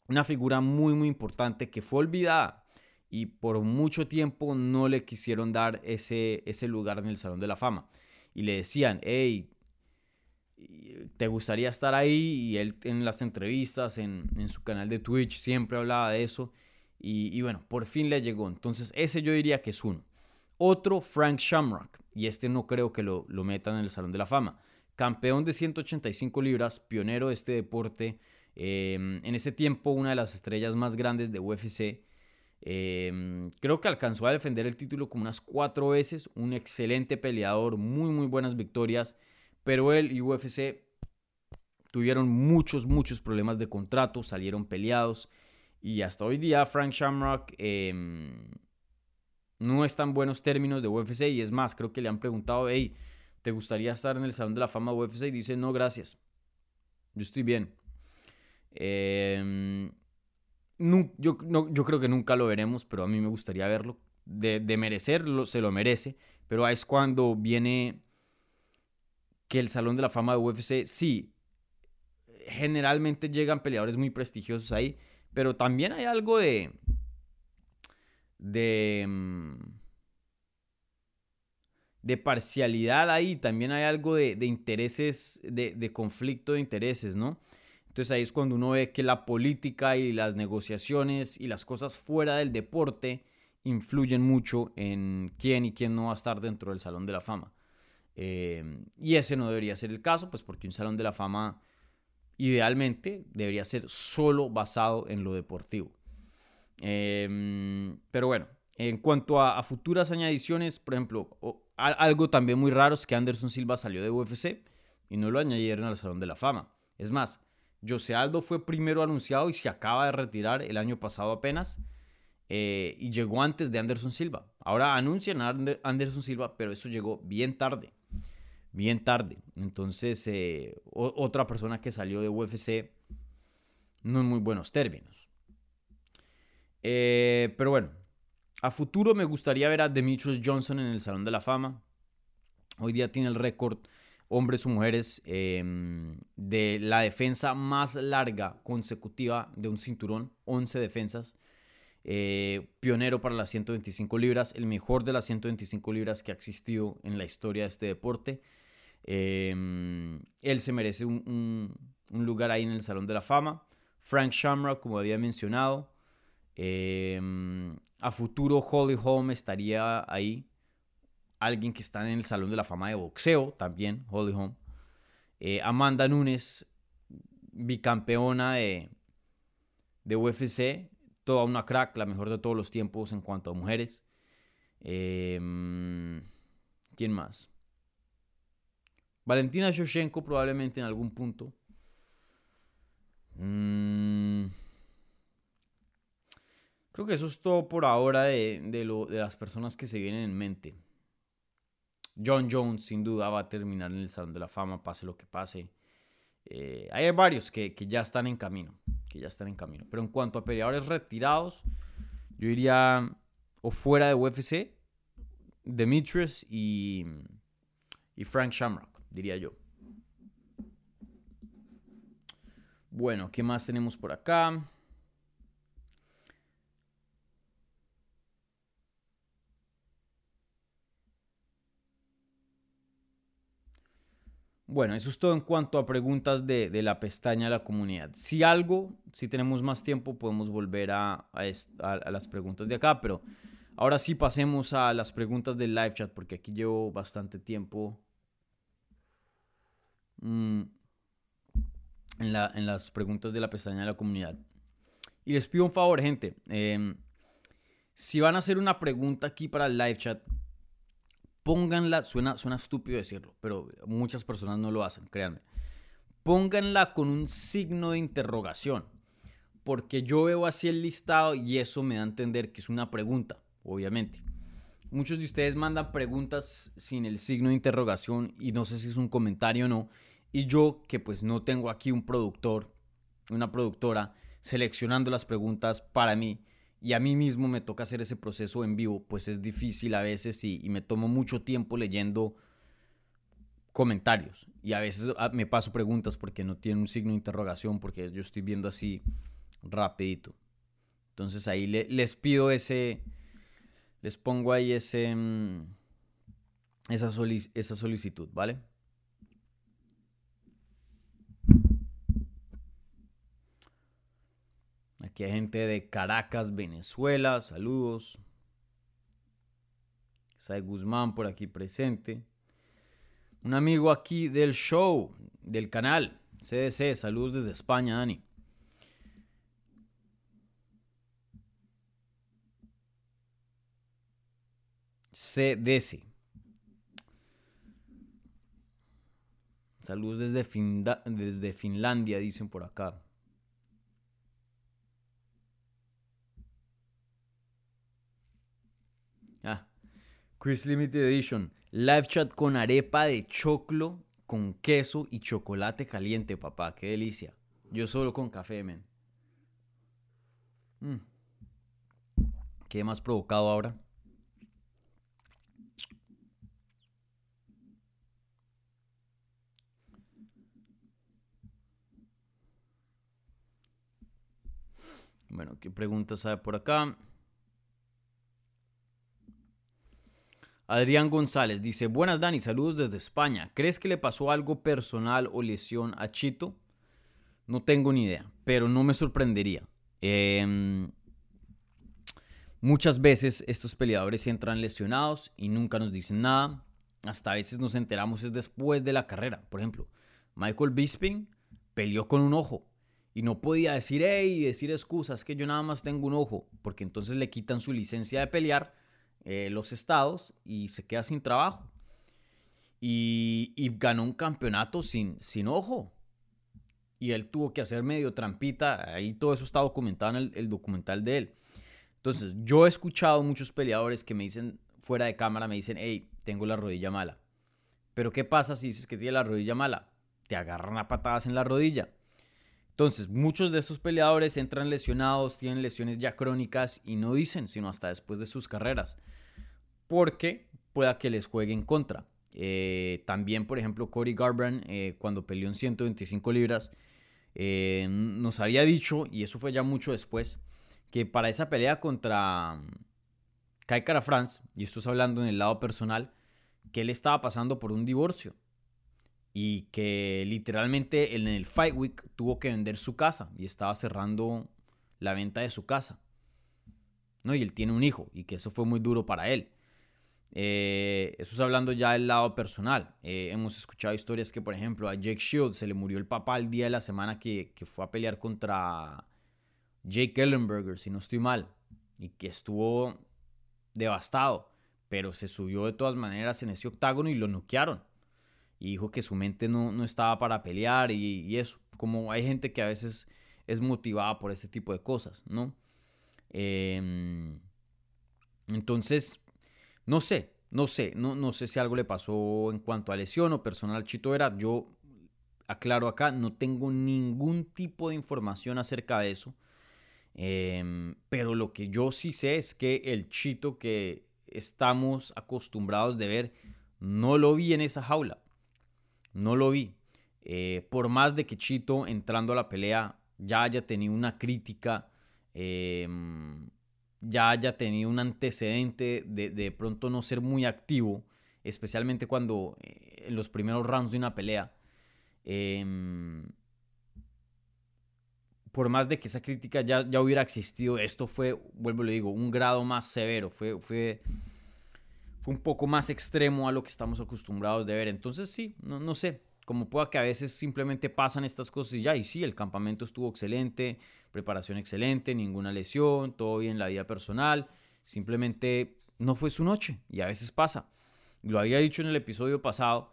una figura muy, muy importante que fue olvidada y por mucho tiempo no le quisieron dar ese, ese lugar en el Salón de la Fama. Y le decían, hey, ¿te gustaría estar ahí? Y él en las entrevistas, en, su canal de Twitch, siempre hablaba de eso. Y, bueno, por fin le llegó. Entonces, ese yo diría que es uno. Otro, Frank Shamrock. Y este no creo que lo, lo metan en el Salón de la Fama. Campeón de 185 libras, pionero de este deporte. Eh, en ese tiempo, una de las estrellas más grandes de UFC. Em, creo que alcanzó a defender el título como unas cuatro veces. Un excelente peleador, muy, muy buenas victorias. Pero él y UFC tuvieron muchos, muchos problemas de contrato, salieron peleados. Y hasta hoy día Frank Shamrock em, no está en buenos términos de UFC. Y es más, creo que le han preguntado, hey, ¿te gustaría estar en el Salón de la Fama de UFC? Y dice, no, gracias. Yo estoy bien. Eh, yo, creo que nunca lo veremos, pero a mí me gustaría verlo. De, merecerlo, se lo merece. Pero es cuando viene que el Salón de la Fama de UFC, sí, generalmente llegan peleadores muy prestigiosos ahí, pero también hay algo de... de... Mm, parcialidad ahí, también hay algo de, intereses, de, de, conflicto de intereses, ¿no? Entonces ahí es cuando uno ve que la política y las negociaciones y las cosas fuera del deporte influyen mucho en quién y quién no va a estar dentro del Salón de la Fama. Eh, y ese no debería ser el caso, pues porque un Salón de la Fama idealmente debería ser solo basado en lo deportivo. Eh, pero bueno, en cuanto a, futuras añadiciones, por ejemplo, algo también muy raro es que Anderson Silva salió de UFC y no lo añadieron al Salón de la Fama. Es más, José Aldo fue primero anunciado y se acaba de retirar el año pasado apenas. Eh, y llegó antes de Anderson Silva. Ahora anuncian a Anderson Silva, pero eso llegó bien tarde. Bien tarde. Entonces, eh, otra persona que salió de UFC no en muy buenos términos. Eh, pero bueno, a futuro me gustaría ver a Demetrius Johnson en el Salón de la Fama. Hoy día tiene el récord hombres o mujeres em, de la defensa más larga consecutiva de un cinturón, 11 defensas. Eh, pionero para las 125 libras, el mejor de las 125 libras que ha existido en la historia de este deporte. Em, él se merece un, lugar ahí en el Salón de la Fama. Frank Shamrock, como había mencionado. Em, a futuro, Holly Holm estaría ahí. Alguien que está en el Salón de la Fama de boxeo también, Holly Holm. Eh, Amanda Nunes, bicampeona de, de UFC, toda una crack, la mejor de todos los tiempos en cuanto a mujeres. Em, ¿Quién más? Valentina Shoshenko probablemente en algún punto. Mm, creo que eso es todo por ahora de, de, las personas que se vienen en mente. John Jones sin duda va a terminar en el Salón de la Fama, pase lo que pase. Eh, hay varios que, que ya están en camino que ya están en camino. Pero en cuanto a peleadores retirados, yo iría o fuera de UFC, Demetrius y, y Frank Shamrock, diría yo. Bueno, ¿qué más tenemos por acá? Bueno, eso es todo en cuanto a preguntas de, la pestaña de la comunidad. Si algo, si tenemos más tiempo, podemos volver a, las preguntas de acá, pero ahora sí pasemos a las preguntas del live chat, porque aquí llevo bastante tiempo mm, en, las preguntas de la pestaña de la comunidad. Y les pido un favor, gente. Em, si van a hacer una pregunta aquí para el live chat, pónganla, suena, suena estúpido decirlo, pero muchas personas no lo hacen, créanme. Pónganla con un signo de interrogación, porque yo veo así el listado y eso me da a entender que es una pregunta, obviamente. Muchos de ustedes mandan preguntas sin el signo de interrogación y no sé si es un comentario o no. Y yo, que pues no tengo aquí un productor, una productora, seleccionando las preguntas para mí, y a mí mismo me toca hacer ese proceso en vivo, pues es difícil a veces y, me tomo mucho tiempo leyendo comentarios y a veces ah, me paso preguntas porque no tiene un signo de interrogación porque yo estoy viendo así rapidito. Entonces ahí les pido ese, les pongo ahí ese, mm, esa, esa solicitud, ¿vale? Aquí hay gente de Caracas, Venezuela. Saludos. Sai Guzmán por aquí presente. Un amigo aquí del show, del canal. CDC, saludos desde España, Dani. CDC. Saludos desde, desde Finlandia, dicen por acá. Chris Limited Edition. Live chat con arepa de choclo, con queso y chocolate caliente, papá. Qué delicia. Yo solo con café, men. Mm. Quedé más provocado ahora. Bueno, ¿qué preguntas hay por acá? Adrián González dice, buenas Dani, saludos desde España. ¿Crees que le pasó algo personal o lesión a Chito? No tengo ni idea, pero no me sorprendería. Em, muchas veces estos peleadores entran lesionados y nunca nos dicen nada. Hasta a veces nos enteramos es después de la carrera. Por ejemplo, Michael Bisping peleó con un ojo y no podía decir, hey, decir excusas, que yo nada más tengo un ojo, porque entonces le quitan su licencia de pelear eh, los estados y se queda sin trabajo. Y, ganó un campeonato sin, sin ojo. Y él tuvo que hacer medio trampita. Ahí todo eso está documentado en el, documental de él. Entonces, yo he escuchado muchos peleadores que me dicen fuera de cámara, me dicen, hey, tengo la rodilla mala. Pero ¿qué pasa si dices que tiene la rodilla mala? Te agarran a patadas en la rodilla. Entonces, muchos de esos peleadores entran lesionados, tienen lesiones ya crónicas y no dicen, sino hasta después de sus carreras, porque pueda que les juegue en contra. Eh, también, por ejemplo, Cody Garbrandt, eh, cuando peleó en 125 libras, eh, nos había dicho, y eso fue ya mucho después, que para esa pelea contra mm, Kai Cara France, y esto es hablando en el lado personal, que él estaba pasando por un divorcio y que literalmente en el Fight Week tuvo que vender su casa y estaba cerrando la venta de su casa. ¿no? Y él tiene un hijo y que eso fue muy duro para él. Eh, eso es hablando ya del lado personal. Eh, hemos escuchado historias que, por ejemplo, a Jake Shields se le murió el papá el día de la semana que, que fue a pelear contra Jake Ellenberger, si no estoy mal, y que estuvo devastado, pero se subió de todas maneras en ese octágono y lo noquearon y dijo que su mente no, estaba para pelear y, eso. Como hay gente que a veces es motivada por ese tipo de cosas, ¿no? Em, entonces, no sé, no sé, no, no sé si algo le pasó en cuanto a lesión o personal Chito era. Yo aclaro acá, no tengo ningún tipo de información acerca de eso. Em, pero lo que yo sí sé es que el Chito que estamos acostumbrados de ver, no lo vi en esa jaula. No lo vi. Eh, por más de que Chito entrando a la pelea ya haya tenido una crítica, em, ya haya tenido un antecedente de, de pronto no ser muy activo, especialmente cuando eh, en los primeros rounds de una pelea, em, por más de que esa crítica ya, ya hubiera existido, esto fue, vuelvo le digo, un grado más severo, fue fue un poco más extremo a lo que estamos acostumbrados de ver. Entonces sí, no, no sé, como pueda que a veces simplemente pasan estas cosas y ya, y sí, el campamento estuvo excelente, preparación excelente, ninguna lesión, todo bien en la vida personal, simplemente no fue su noche y a veces pasa. Lo había dicho en el episodio pasado,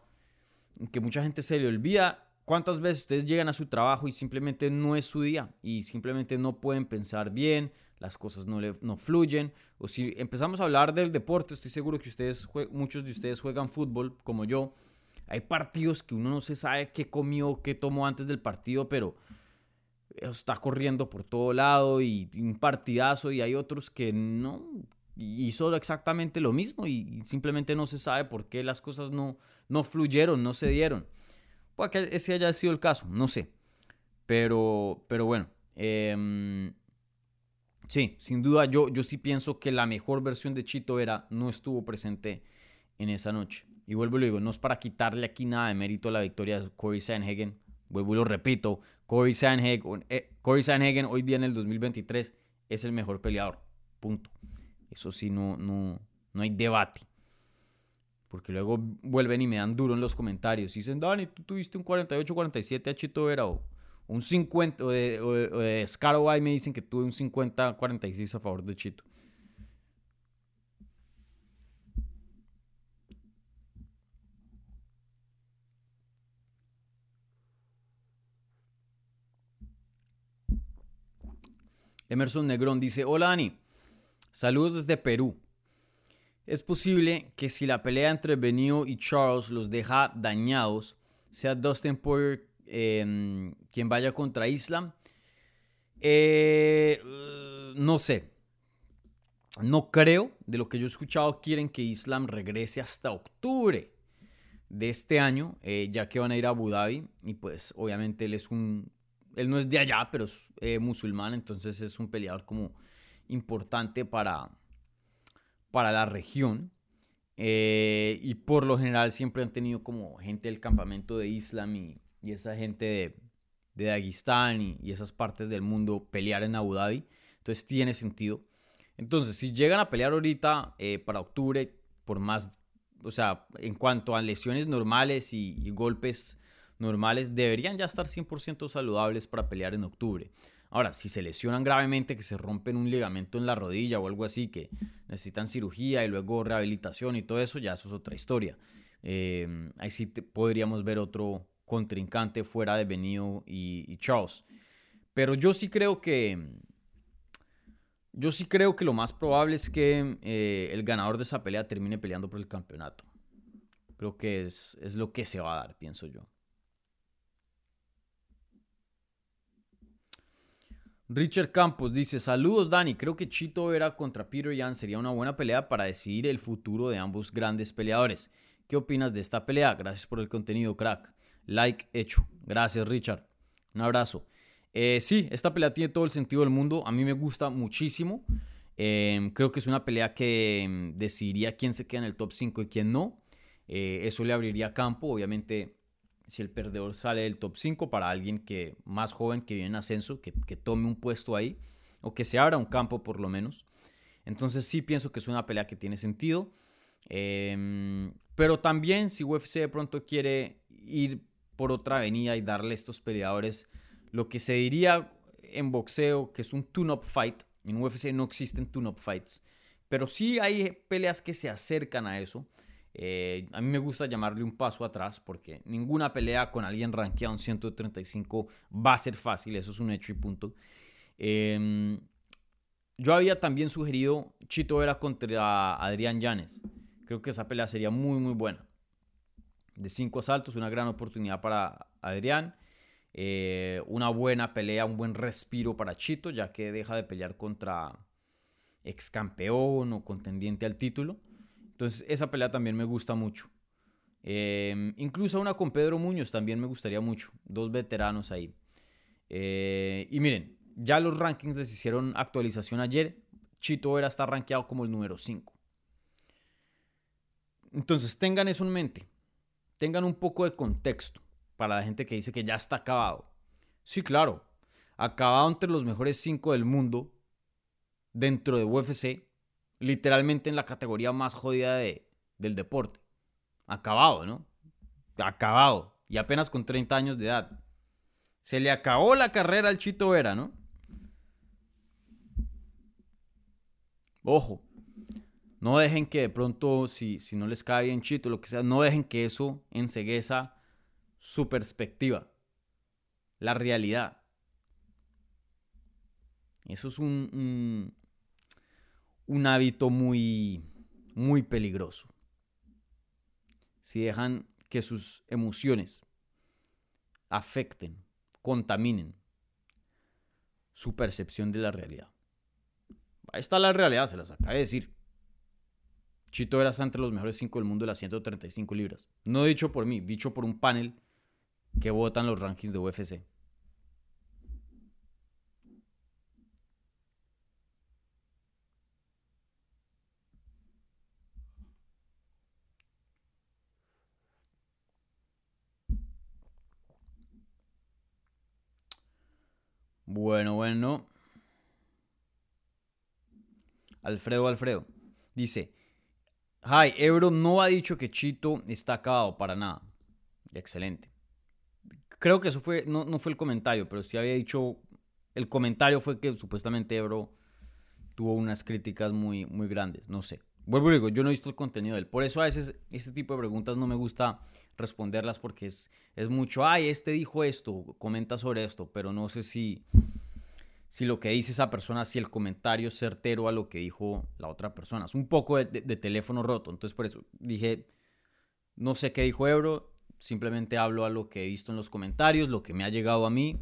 que mucha gente se le olvida cuántas veces ustedes llegan a su trabajo y simplemente no es su día y simplemente no pueden pensar bien, las cosas no, fluyen. O si empezamos a hablar del deporte, estoy seguro que ustedes, muchos de ustedes juegan fútbol como yo. Hay partidos que uno no se sabe qué comió, qué tomó antes del partido, pero está corriendo por todo lado y un partidazo y hay otros que no hizo exactamente lo mismo y simplemente no se sabe por qué las cosas no, no fluyeron, no se dieron. Puede que ese haya sido el caso, no sé. Pero, pero bueno, eh, Sí, sin duda yo, yo sí pienso que la mejor versión de Chito era no estuvo presente en esa noche. Y vuelvo y lo digo, no es para quitarle aquí nada de mérito a la victoria de Corey Sanhagen. Vuelvo y lo repito, Corey Sanhagen, eh, hoy día en el 2023 es el mejor peleador. Punto. Eso sí, no, no, no hay debate. Porque luego vuelven y me dan duro en los comentarios. Dicen, Dani, tú tuviste un 48-47 a Chito Vera un 50, o de, o me dicen que tuve un 50-46 a favor de Chito. Emerson Negrón dice, hola Ani, saludos desde Perú. Es posible que si la pelea entre Benio y Charles los deja dañados, sea Dustin Poirier Em, quien vaya contra Islam. Eh, no sé. No creo, de lo que yo he escuchado, quieren que Islam regrese hasta octubre de este año, eh, ya que van a ir a Abu Dhabi. Y pues obviamente él es un él no es de allá, pero es eh, musulmán, entonces es un peleador como importante para, para la región. Eh, y por lo general siempre han tenido como gente del campamento de Islam y, esa gente de, de Dagestán y, esas partes del mundo pelear en Abu Dhabi. Entonces tiene sentido. Entonces, si llegan a pelear ahorita eh, para octubre, por más, o sea, en cuanto a lesiones normales y, y golpes normales, deberían ya estar 100% saludables para pelear en octubre. Ahora, si se lesionan gravemente, que se rompen un ligamento en la rodilla o algo así, que necesitan cirugía y luego rehabilitación y todo eso, ya eso es otra historia. Eh, ahí sí podríamos ver otro contrincante fuera de Benio y, Charles. Pero yo sí creo que. Yo sí creo que lo más probable es que eh, el ganador de esa pelea termine peleando por el campeonato. Creo que es, es lo que se va a dar, pienso yo. Richard Campos dice, saludos Dani, creo que Chito Vera contra Peter Yan sería una buena pelea para decidir el futuro de ambos grandes peleadores. ¿Qué opinas de esta pelea? Gracias por el contenido, crack. Like hecho. Gracias Richard. Un abrazo. Eh, sí, esta pelea tiene todo el sentido del mundo. A mí me gusta muchísimo. Em, creo que es una pelea que em, decidiría quién se queda en el top 5 y quién no. Eh, eso le abriría campo. Obviamente si el perdedor sale del top 5 para alguien que más joven que viene en ascenso, que, tome un puesto ahí, o que se abra un campo por lo menos. Entonces sí pienso que es una pelea que tiene sentido. Em, pero también si UFC de pronto quiere ir por otra avenida y darle a estos peleadores lo que se diría en boxeo que es un tune-up fight. En UFC no existen tune-up fights. Pero sí hay peleas que se acercan a eso. Eh, a mí me gusta llamarle un paso atrás porque ninguna pelea con alguien rankeado en 135 va a ser fácil, eso es un hecho y punto. Em, yo había también sugerido Chito Vera contra Adrián Llanes. Creo que esa pelea sería muy, muy buena. De cinco asaltos, una gran oportunidad para Adrián. Eh, una buena pelea, un buen respiro para Chito, ya que deja de pelear contra ex campeón o contendiente al título. Entonces esa pelea también me gusta mucho. Em, incluso una con Pedro Muñoz también me gustaría mucho. Dos veteranos ahí. Eh, y miren, ya los rankings les hicieron actualización ayer. Chito Vera está rankeado como el número 5. Entonces tengan eso en mente. Tengan un poco de contexto para la gente que dice que ya está acabado. Sí, claro. Acabado entre los mejores 5 del mundo dentro de UFC literalmente en la categoría más jodida de, del deporte. Acabado, ¿no? Acabado. Y apenas con 30 años de edad. Se le acabó la carrera al Chito Vera, ¿no? Ojo, no dejen que de pronto, si, si no les cae bien Chito, lo que sea, no dejen que eso ensegueza su perspectiva, la realidad. Eso es un, un hábito muy, muy peligroso. Si dejan que sus emociones afecten, contaminen su percepción de la realidad. Ahí está la realidad, se las acaba de decir. Chito era entre los mejores 5 del mundo de las 135 libras. No dicho por mí, dicho por un panel que votan los rankings de UFC. Bueno, bueno. Alfredo Alfredo dice, Hi, Ebro no ha dicho que Chito está acabado para nada. Excelente. Creo que eso fue, no, no fue el comentario, pero sí había dicho, el comentario fue que supuestamente Ebro tuvo unas críticas muy, muy grandes. No sé. Vuelvo y digo, yo no he visto el contenido de él. Por eso a veces este tipo de preguntas no me gusta responderlas porque es, es mucho, ay, este dijo esto, comenta sobre esto, pero no sé si, si lo que dice esa persona, si el comentario es certero a lo que dijo la otra persona. Es un poco de, teléfono roto. Entonces por eso dije, no sé qué dijo Ebro, simplemente hablo a lo que he visto en los comentarios, lo que me ha llegado a mí.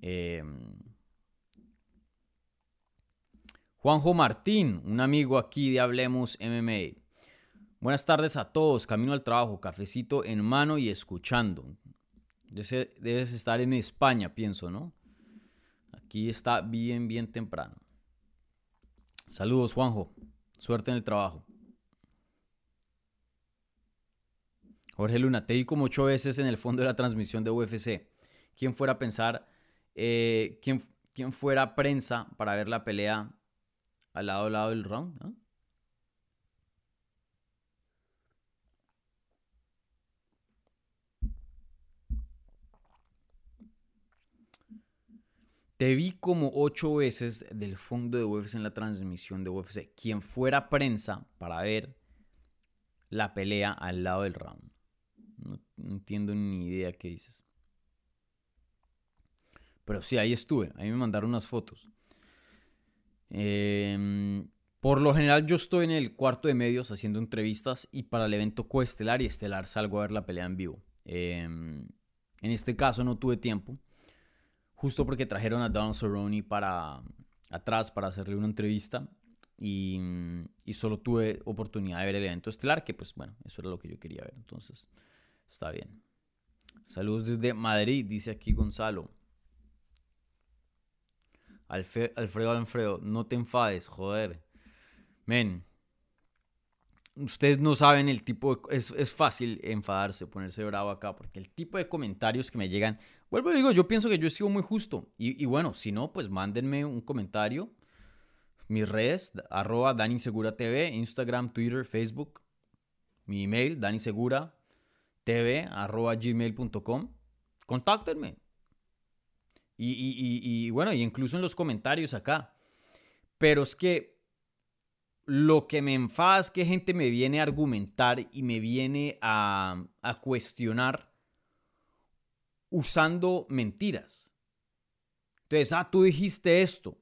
Em, Juanjo Martín, un amigo aquí de Hablemos MMA. Buenas tardes a todos, camino al trabajo, cafecito en mano y escuchando. Debes estar en España, pienso, ¿no? Aquí está bien, bien temprano. Saludos, Juanjo. Suerte en el trabajo. Jorge Luna, te vi como ocho veces en el fondo de la transmisión de UFC. ¿Quién fuera a pensar, eh, quién, fuera prensa para ver la pelea al lado al lado del round? Te vi como ocho veces del fondo de UFC en la transmisión de UFC. Quien fuera prensa para ver la pelea al lado del round. No, entiendo ni idea qué dices. Pero sí, ahí estuve. Ahí me mandaron unas fotos. Em, por lo general yo estoy en el cuarto de medios haciendo entrevistas y para el evento coestelar y estelar salgo a ver la pelea en vivo. Em, en este caso no tuve tiempo justo porque trajeron a Donald Cerrone para atrás para hacerle una entrevista y, y, solo tuve oportunidad de ver el evento estelar, que pues bueno, eso era lo que yo quería ver, entonces está bien. Saludos desde Madrid, dice aquí Gonzalo. Alfredo Alfredo, no te enfades, joder. Men, ustedes no saben el tipo de... Es, es, fácil enfadarse, ponerse bravo acá, porque el tipo de comentarios que me llegan... Vuelvo y digo, yo pienso que yo he sido muy justo. Y, bueno, si no, pues mándenme un comentario. Mis redes, arroba TV, Instagram, Twitter, Facebook. Mi email, TV, arroba gmail.com. Contáctenme. Y, y, bueno, y incluso en los comentarios acá. Pero es que lo que me enfada es que gente me viene a argumentar y me viene a, cuestionar usando mentiras. Entonces, ah, tú dijiste esto.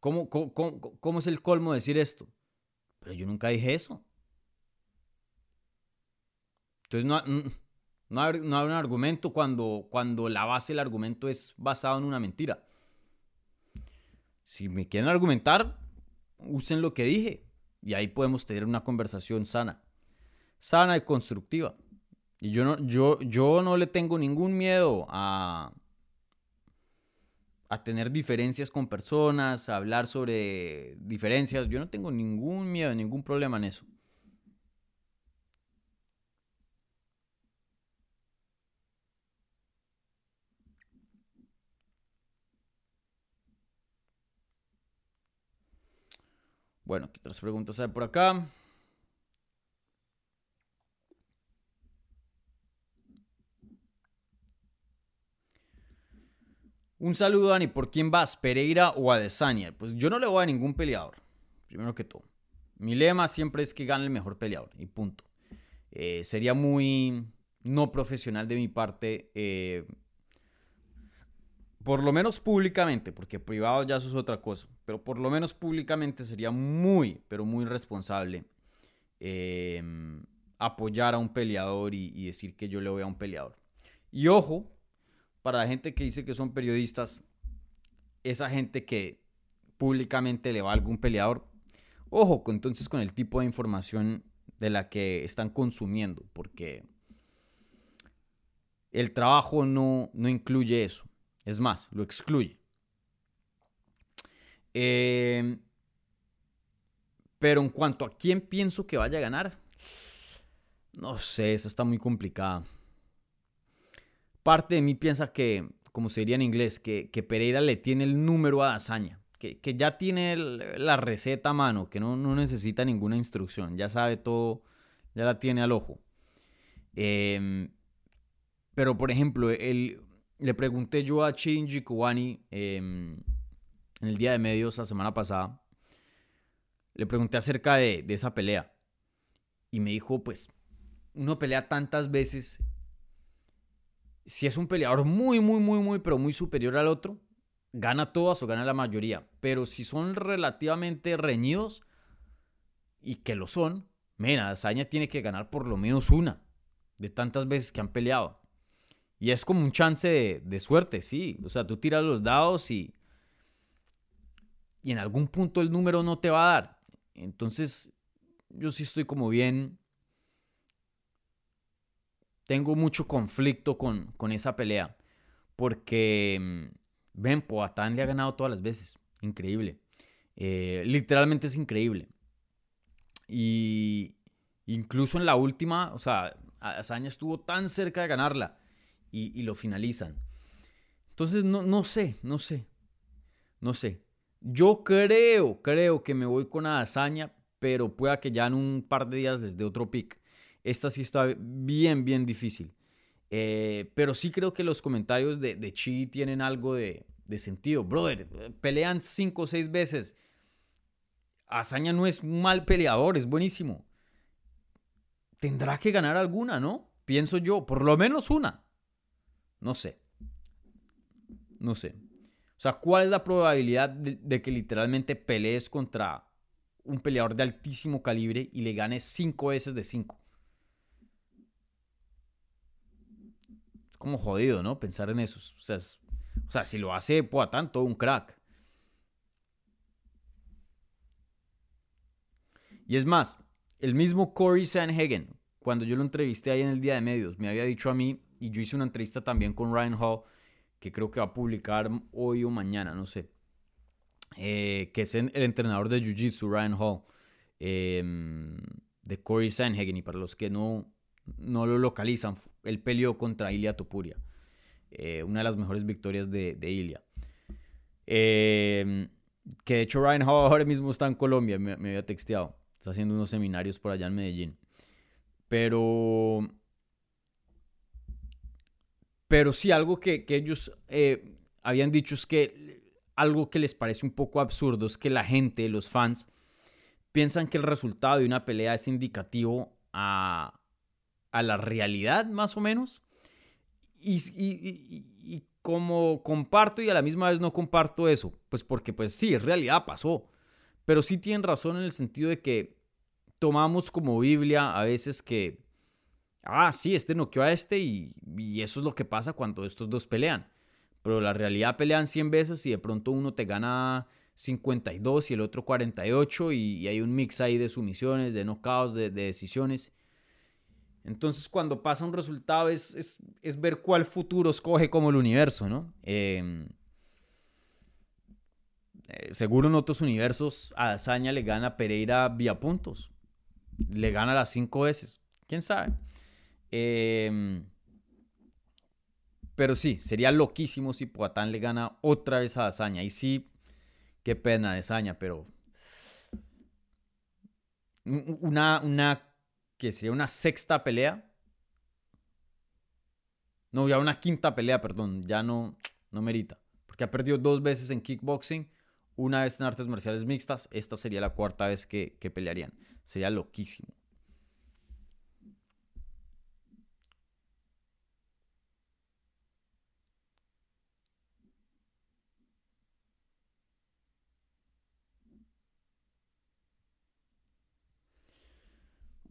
¿Cómo, cómo, es el colmo decir esto? Pero yo nunca dije eso. Entonces, no, no, hay, no hay un argumento cuando, cuando la base del argumento es basado en una mentira. Si me quieren argumentar, usen lo que dije y ahí podemos tener una conversación sana, sana y constructiva. Y yo no, yo, yo no le tengo ningún miedo a, a tener diferencias con personas, a hablar sobre diferencias. Yo no tengo ningún miedo, ningún problema en eso. Bueno, ¿qué otras preguntas hay por acá? Un saludo, Dani. ¿Por quién vas? ¿Pereira o Adesanya? Pues yo no le voy a ningún peleador. Primero que todo. Mi lema siempre es que gane el mejor peleador. Y punto. Eh, sería muy no profesional de mi parte eh, por lo menos públicamente, porque privado ya eso es otra cosa, pero por lo menos públicamente sería muy, pero muy responsable em, apoyar a un peleador y, decir que yo le voy a un peleador. Y ojo, para la gente que dice que son periodistas, esa gente que públicamente le va a algún peleador, ojo entonces con el tipo de información de la que están consumiendo, porque el trabajo no, no incluye eso. Es más, lo excluye. Em, pero en cuanto a quién pienso que vaya a ganar, no sé, esa está muy complicada. Parte de mí piensa que, como se diría en inglés, que, Pereira le tiene el número a Dazaña, que, ya tiene la receta a mano, que no, necesita ninguna instrucción, ya sabe todo, ya la tiene al ojo. Em, pero, por ejemplo, el, le pregunté yo a Shinji Kuwani em, en el día de medios la semana pasada, le pregunté acerca de, esa pelea y me dijo, pues, uno pelea tantas veces, si es un peleador muy, muy, muy, muy, pero muy superior al otro, gana todas o gana la mayoría, pero si son relativamente reñidos y que lo son, mira, Saña tiene que ganar por lo menos una de tantas veces que han peleado. Y es como un chance de, suerte, sí. O sea, tú tiras los dados y, y en algún punto el número no te va a dar. Entonces, yo sí estoy como bien, tengo mucho conflicto con, con esa pelea. Porque, mm, ven, Poatán le ha ganado todas las veces. Increíble. Eh, literalmente es increíble. Y incluso en la última, o sea, Azaña estuvo tan cerca de ganarla y, lo finalizan. Entonces, no, no sé, no sé, no sé. Yo creo, creo que me voy con Azaña, pero pueda que ya en un par de días les dé otro pick. Esta sí está bien, bien difícil. Eh, pero sí creo que los comentarios de, de Chi tienen algo de, de sentido. Brother, pelean cinco o seis veces. Azaña no es mal peleador, es buenísimo. Tendrá que ganar alguna, ¿no? Pienso yo, por lo menos una. No sé. No sé. O sea, ¿cuál es la probabilidad de, que literalmente pelees contra un peleador de altísimo calibre y le ganes cinco veces de cinco? Como jodido, ¿no? Pensar en eso. O sea, si lo hace Poatán, todo un crack. Y es más, el mismo Corey Sanhagen, cuando yo lo entrevisté ahí en el Día de Medios, me había dicho a mí, y yo hice una entrevista también con Ryan Hall, que creo que va a publicar hoy o mañana, no sé, eh, que es el entrenador de Jiu-Jitsu, Ryan Hall, em, de Corey Sanhagen, y para los que no, no lo localizan, él peleó contra Ilia Topuria, eh, una de las mejores victorias de, de Ilia. Em, que de hecho Ryan Hall ahora mismo está en Colombia, me había texteado. Está haciendo unos seminarios por allá en Medellín. Pero. Pero sí, algo que, ellos eh, habían dicho es que algo que les parece un poco absurdo es que la gente, los fans, piensan que el resultado de una pelea es indicativo a, a la realidad, más o menos. Y, y, como comparto y a la misma vez no comparto eso, pues porque pues sí, en realidad pasó. Pero sí tienen razón en el sentido de que tomamos como Biblia a veces que, ah, sí, este noqueó a este y, eso es lo que pasa cuando estos dos pelean. Pero la realidad pelean 100 veces y de pronto uno te gana 52 y el otro 48 y, hay un mix ahí de sumisiones, de knockouts, de, de decisiones. Entonces cuando pasa un resultado es, es, ver cuál futuro escoge como el universo, ¿no? Eh, eh, seguro en otros universos a Hazaña le gana a Pereira vía puntos. Le gana las cinco veces. ¿Quién sabe? Em, pero sí, sería loquísimo si Poatán le gana otra vez a Hazaña. Y sí, qué pena de Hazaña, pero... Una, una, que sería una sexta pelea. No, ya una quinta pelea, perdón. Ya no, no merita. Porque ha perdido dos veces en kickboxing una vez en artes marciales mixtas, esta sería la cuarta vez que, pelearían. Sería loquísimo.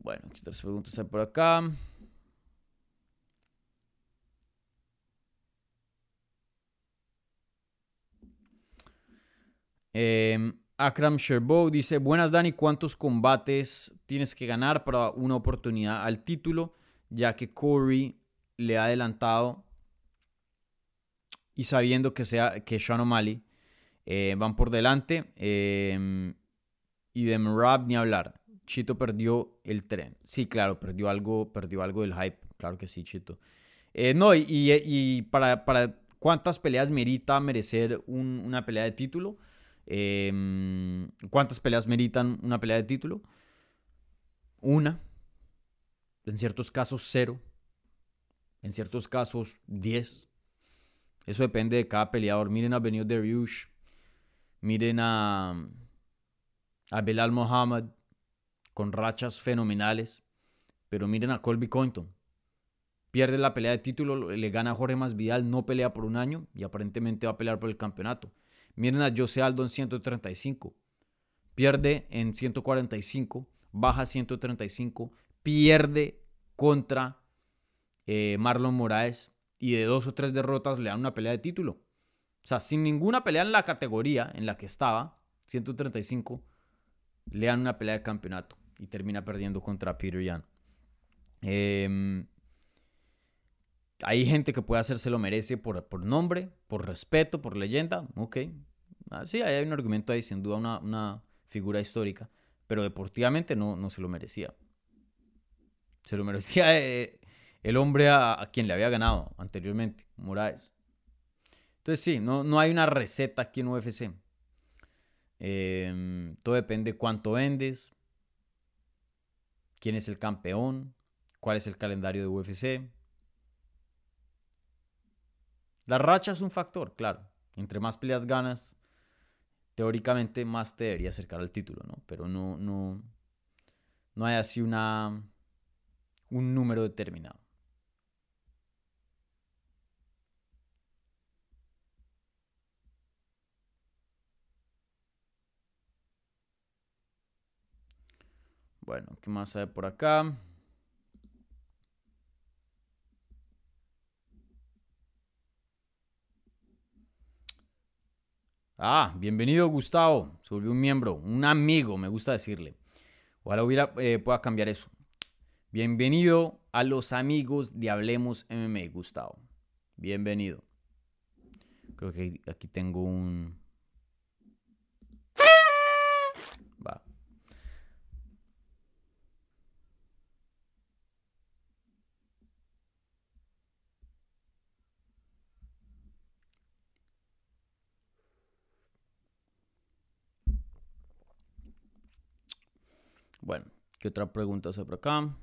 Bueno, aquí otras preguntas hay por acá. Em, Akram Sherbo dice, buenas Dani, ¿cuántos combates tienes que ganar para una oportunidad al título? Ya que Corey le ha adelantado y sabiendo que, sea, que Sean O'Malley eh, van por delante em, y de Merab ni hablar. Chito perdió el tren. Sí, claro, perdió algo, perdió algo del hype. Claro que sí, Chito. Eh, no, y, para, para, cuántas peleas merita merecer una pelea de título. Em, ¿Cuántas peleas meritan una pelea de título? Una. En ciertos casos, cero. En ciertos casos, diez. Eso depende de cada peleador. Miren a Benio Dariush. Miren a, a Belal con rachas fenomenales. Pero miren a Colby Cointon. Pierde la pelea de título, le gana a Jorge Masvidal, no pelea por un año y aparentemente va a pelear por el campeonato. Miren a Jose Aldo en 135. Pierde en 145. Baja 135. Pierde contra eh, Marlon Moraes. Y de dos o tres derrotas le dan una pelea de título. O sea, sin ninguna pelea en la categoría en la que estaba, 135, le dan una pelea de campeonato. Y termina perdiendo contra Peter Yan. Em, Hay gente que puede hacerse lo merece por, por nombre, por respeto, por leyenda. Ok. Ah, sí, hay un argumento ahí, sin duda, una, una figura histórica. Pero deportivamente no, no se lo merecía. Se lo merecía eh, el hombre a, quien le había ganado anteriormente, Moraes. Entonces sí, no, no hay una receta aquí en UFC. Em, todo depende de cuánto vendes, quién es el campeón, cuál es el calendario de UFC. La racha es un factor, claro. Entre más peleas ganas, teóricamente más te debería acercar al título, ¿no? Pero no, no, no hay así una, un número determinado. Bueno, ¿qué más hay por acá? Ah, bienvenido Gustavo. Se volvió un miembro, un amigo, me gusta decirle. Ojalá hubiera, eh, pueda cambiar eso. Bienvenido a los amigos de Hablemos MMA, Gustavo. Bienvenido. Creo que aquí tengo un... Va. Bueno, ¿qué otra pregunta hace por acá?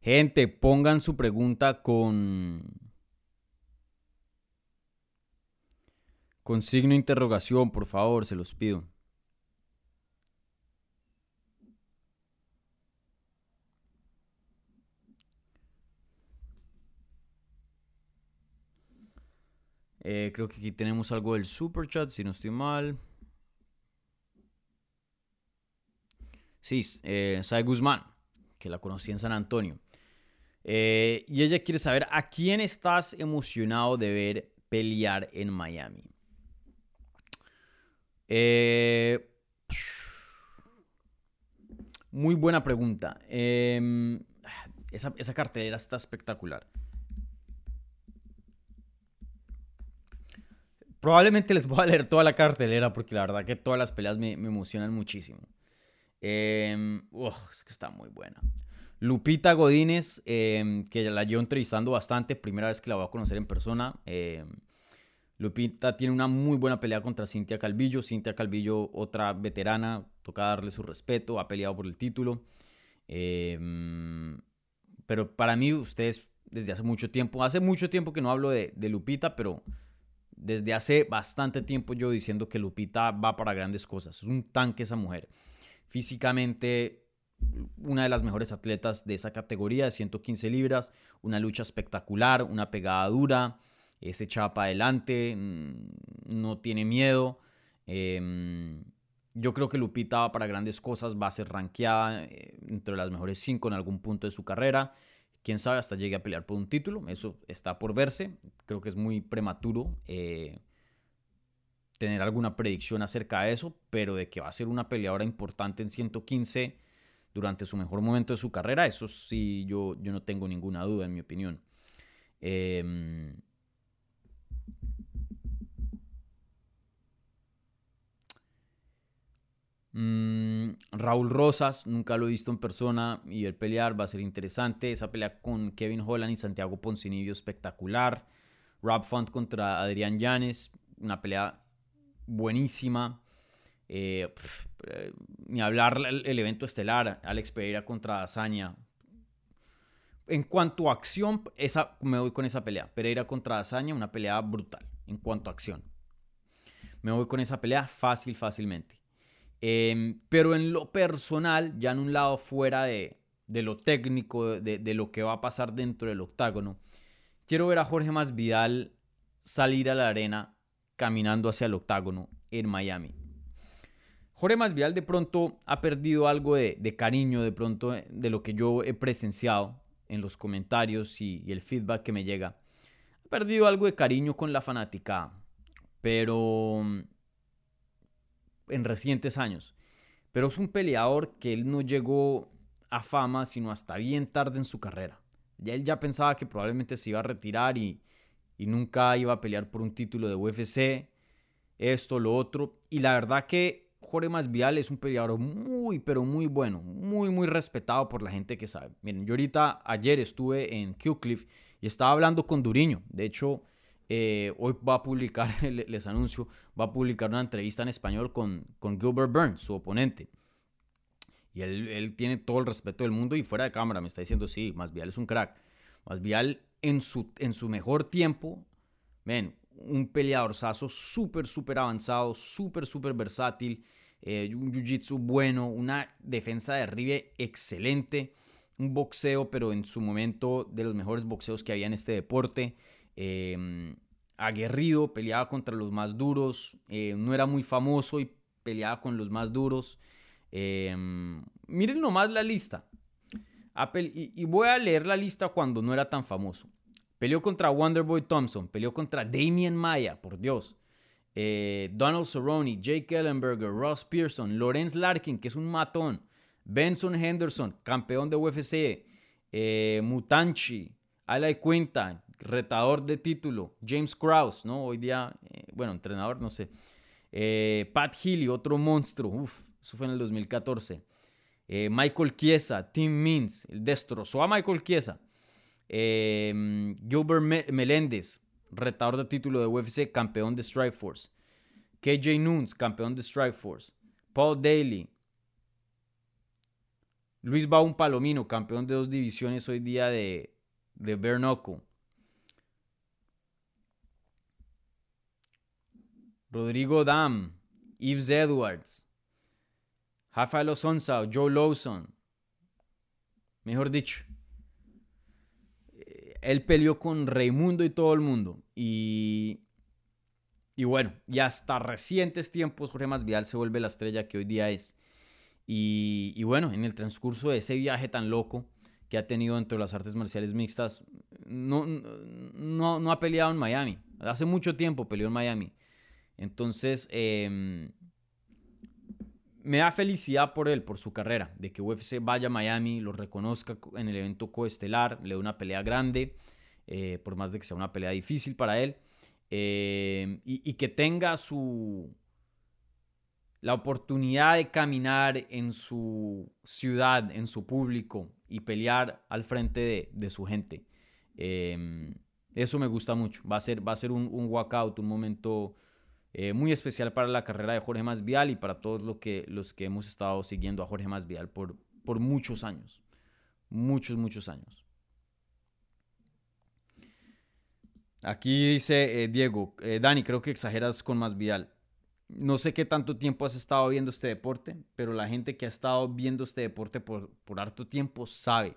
Gente, pongan su pregunta con con signo de interrogación, por favor, se los pido. Eh, creo que aquí tenemos algo del super chat, si no estoy mal. Sí, eh, Sai Guzmán, que la conocí en San Antonio. Eh, y ella quiere saber a quién estás emocionado de ver pelear en Miami. muy buena pregunta. Em, esa, esa cartelera está espectacular. Probablemente les voy a leer toda la cartelera porque la verdad que todas las peleas me, emocionan muchísimo. Em, es que está muy buena. Lupita Godínez, em, que la llevo entrevistando bastante, primera vez que la voy a conocer en persona. Em, Lupita tiene una muy buena pelea contra Cintia Calvillo. Cintia Calvillo, otra veterana, toca darle su respeto, ha peleado por el título. pero para mí, ustedes desde hace mucho tiempo, hace mucho tiempo que no hablo de Lupita, pero desde hace bastante tiempo yo diciendo que Lupita va para grandes cosas. Es un tanque esa mujer. Físicamente, una de las mejores atletas de esa categoría de 115 libras. Una lucha espectacular, una pegada dura. Es echada para adelante, mm, no tiene miedo. Em, yo creo que Lupita va para grandes cosas, va a ser rankeada eh, entre las mejores cinco en algún punto de su carrera quién sabe, hasta llegue a pelear por un título. Eso está por verse. Creo que es muy prematuro eh, tener alguna predicción acerca de eso, pero de que va a ser una peleadora importante en 115 durante su mejor momento de su carrera, eso sí, yo, yo no tengo ninguna duda, en mi opinión. Eh, Mm, Raúl Rosas, nunca lo he visto en persona y el pelear va a ser interesante. Esa pelea con Kevin Holland y Santiago Poncinibio espectacular. Rob Font contra Adrián Llanes, una pelea buenísima. Eh, eh, ni hablar el, evento estelar, Alex Pereira contra Azaña. En cuanto a acción, esa, me voy con esa pelea. Pereira contra Azaña, una pelea brutal en cuanto a acción. Me voy con esa pelea fácil, fácilmente. Em, pero en lo personal, ya en un lado fuera de, lo técnico, de, lo que va a pasar dentro del octágono, quiero ver a Jorge Masvidal salir a la arena caminando hacia el octágono en Miami. Jorge Masvidal de pronto ha perdido algo de, cariño, de pronto de lo que yo he presenciado en los comentarios y, el feedback que me llega. perdido algo de cariño con la fanática, pero mm, en recientes años. Pero es un peleador que él no llegó a fama sino hasta bien tarde en su carrera. Ya él ya pensaba que probablemente se iba a retirar y, y nunca iba a pelear por un título de UFC, esto, lo otro. Y la verdad que Jorge Masvidal es un peleador muy, pero muy bueno, muy, muy respetado por la gente que sabe. Miren, yo ahorita ayer estuve en Cliff y estaba hablando con Duriño. De hecho, eh, hoy va a publicar, les anuncio, va a publicar una entrevista en español con, con Gilbert Burns, su oponente. Y él, él, tiene todo el respeto del mundo y fuera de cámara me está diciendo, sí, Masvidal es un crack. Masvidal en su, en su mejor tiempo, ven, un peleadorzazo súper, súper avanzado, súper, súper versátil, eh, un jiu-jitsu bueno, una defensa de arribe excelente, un boxeo, pero en su momento de los mejores boxeos que había en este deporte. Em, aguerrido, peleaba contra los más duros, eh, no era muy famoso y peleaba con los más duros. Em, miren nomás la lista. y, voy a leer la lista cuando no era tan famoso. Peleó contra Wonderboy Thompson, peleó contra Damien Maya, por Dios. Eh, Donald Cerrone, Jake Ellenberger, Ross Pearson, Lorenz Larkin, que es un matón. Benson Henderson, campeón de UFC. Eh, Mutanchi, Alay Quinta, retador de título. James Krause, ¿no? Hoy día, eh, bueno, entrenador, no sé. Pat Healy, otro monstruo. Uf, eso fue en el 2014. Michael Chiesa, Tim Means, destrozó a Michael Chiesa. Em, Gilbert Meléndez, retador de título de UFC, campeón de Strike Force. KJ Nunes, campeón de Strike Force. Paul Daly. Luis Baum Palomino, campeón de dos divisiones hoy día de, de Rodrigo Dam, Yves Edwards, Rafael Osonza, Joe Lawson. Mejor dicho, él peleó con Raimundo y todo el mundo. Y, y bueno, y hasta recientes tiempos Jorge Masvidal se vuelve la estrella que hoy día es. Y, bueno, en el transcurso de ese viaje tan loco que ha tenido dentro de las artes marciales mixtas, no, no, no ha peleado en Miami. Hace mucho tiempo peleó en Miami. Entonces, eh, me da felicidad por él, por su carrera, de que UFC vaya a Miami, lo reconozca en el evento coestelar, le dé una pelea grande, eh, por más de que sea una pelea difícil para él, eh, y, que tenga su la oportunidad de caminar en su ciudad, en su público y pelear al frente de, su gente. Eh, eso me gusta mucho. Va a ser, va a ser un walkout, un momento eh, muy especial para la carrera de Jorge Masvial y para todos los que, los que hemos estado siguiendo a Jorge Masvial por, por muchos años. Muchos, muchos años. Aquí dice eh, Diego, eh, Dani, creo que exageras con Masvial. No sé qué tanto tiempo has estado viendo este deporte, pero la gente que ha estado viendo este deporte por, por harto tiempo sabe,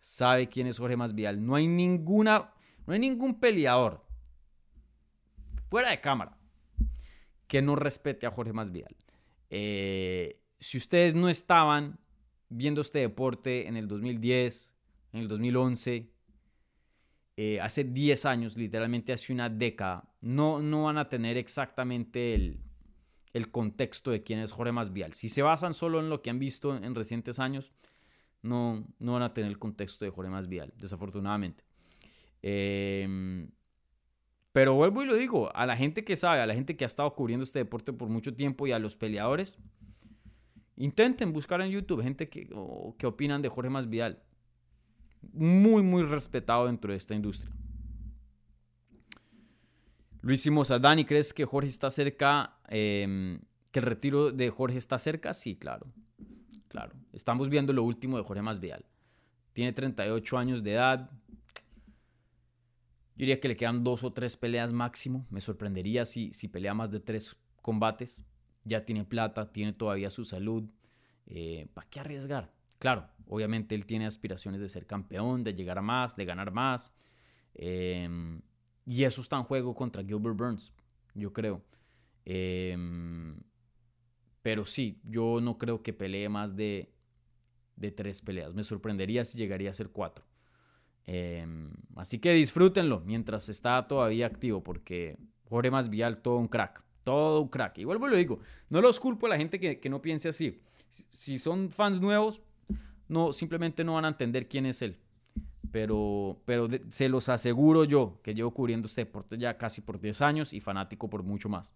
sabe quién es Jorge Masvial. No hay ninguna, no hay ningún peleador fuera de cámara que no respete a Jorge Masvidal. Eh, si ustedes no estaban viendo este deporte en el 2010, en el 2011, eh, hace 10 años, literalmente hace una década, no, no van a tener exactamente el, el contexto de quién es Jorge Masvidal. Si se basan solo en lo que han visto en recientes años, no, no van a tener el contexto de Jorge Masvidal, desafortunadamente. Eh, pero vuelvo y lo digo, a la gente que sabe, a la gente que ha estado cubriendo este deporte por mucho tiempo y a los peleadores, intenten buscar en YouTube gente que, que opinan de Jorge Masvidal. Muy, muy respetado dentro de esta industria. Luis Simosa, Dani, ¿crees que Jorge está cerca? Em, ¿Que el retiro de Jorge está cerca? Sí, claro. Claro. Estamos viendo lo último de Jorge Masvidal. Tiene 38 años de edad, yo diría que le quedan dos o tres peleas máximo. Me sorprendería si, si pelea más de tres combates. Ya tiene plata, tiene todavía su salud. Eh, ¿Para qué arriesgar? Claro, obviamente él tiene aspiraciones de ser campeón, de llegar a más, de ganar más. Em, y eso está en juego contra Gilbert Burns, yo creo. Em, pero sí, yo no creo que pelee más de, de tres peleas. Me sorprendería si llegaría a ser cuatro. Em, así que disfrútenlo mientras está todavía activo, porque Jorge Masvial, todo un crack. Todo un crack. Y vuelvo lo digo, no los culpo a la gente que, no piense así. Si, son fans nuevos, no, simplemente no van a entender quién es él. Pero, pero se los aseguro yo, que llevo cubriendo este deporte ya casi por 10 años y fanático por mucho más.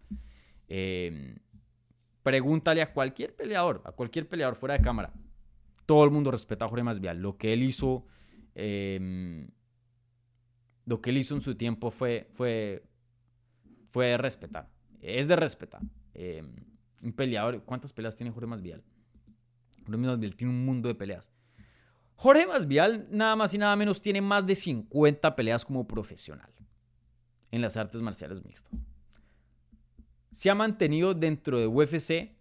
Em, pregúntale a cualquier peleador, a cualquier peleador fuera de cámara. Todo el mundo respeta a Jorge Masvial. Lo que él hizo, em, lo que él hizo en su tiempo fue, fue, fue de respetar es de respetar. Em, un peleador, ¿cuántas peleas tiene Jorge Masvial? Jorge Masvial tiene un mundo de peleas. Jorge Masvial nada más y nada menos tiene más de 50 peleas como profesional en las artes marciales mixtas. Se ha mantenido dentro de UFC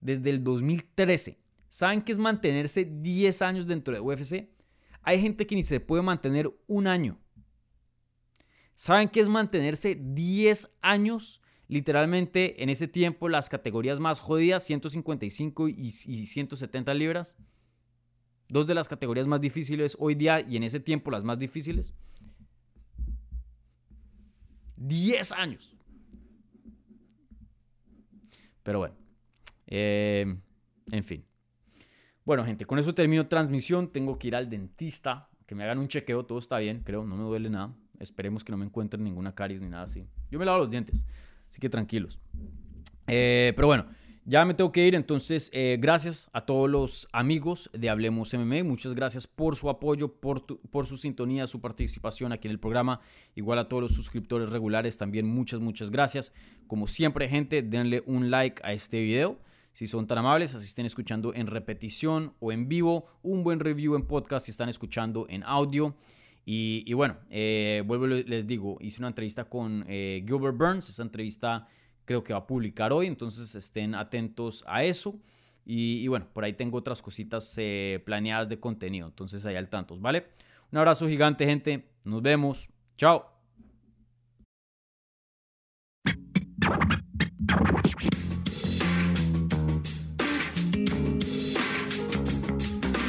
desde el 2013. ¿Saben qué es mantenerse 10 años dentro de UFC? Hay gente que ni se puede mantener un año. ¿Saben qué es mantenerse 10 años? Literalmente en ese tiempo las categorías más jodidas, 155 y 170 libras. Dos de las categorías más difíciles hoy día y en ese tiempo las más difíciles. 10 años. Pero bueno. Eh, en fin. Bueno, gente, con eso termino transmisión. Tengo que ir al dentista. Que me hagan un chequeo. Todo está bien, creo. No me duele nada. Esperemos que no me encuentren ninguna caries ni nada así. Yo me lavo los dientes, así que tranquilos. Eh, pero bueno, ya me tengo que ir, entonces eh, gracias a todos los amigos de Hablemos MMA, muchas gracias por su apoyo, por, por su sintonía, su participación aquí en el programa, igual a todos los suscriptores regulares también muchas, muchas gracias. Como siempre gente, denle un like a este video. Si son tan amables, así estén escuchando en repetición o en vivo, un buen review en podcast si están escuchando en audio. Y, bueno, eh, vuelvo les digo, hice una entrevista con eh, Gilbert Burns, esa entrevista creo que va a publicar hoy, entonces estén atentos a eso. Y, bueno, por ahí tengo otras cositas eh, planeadas de contenido, entonces ahí al tantos, ¿vale? Un abrazo gigante, gente. Nos vemos. Chao.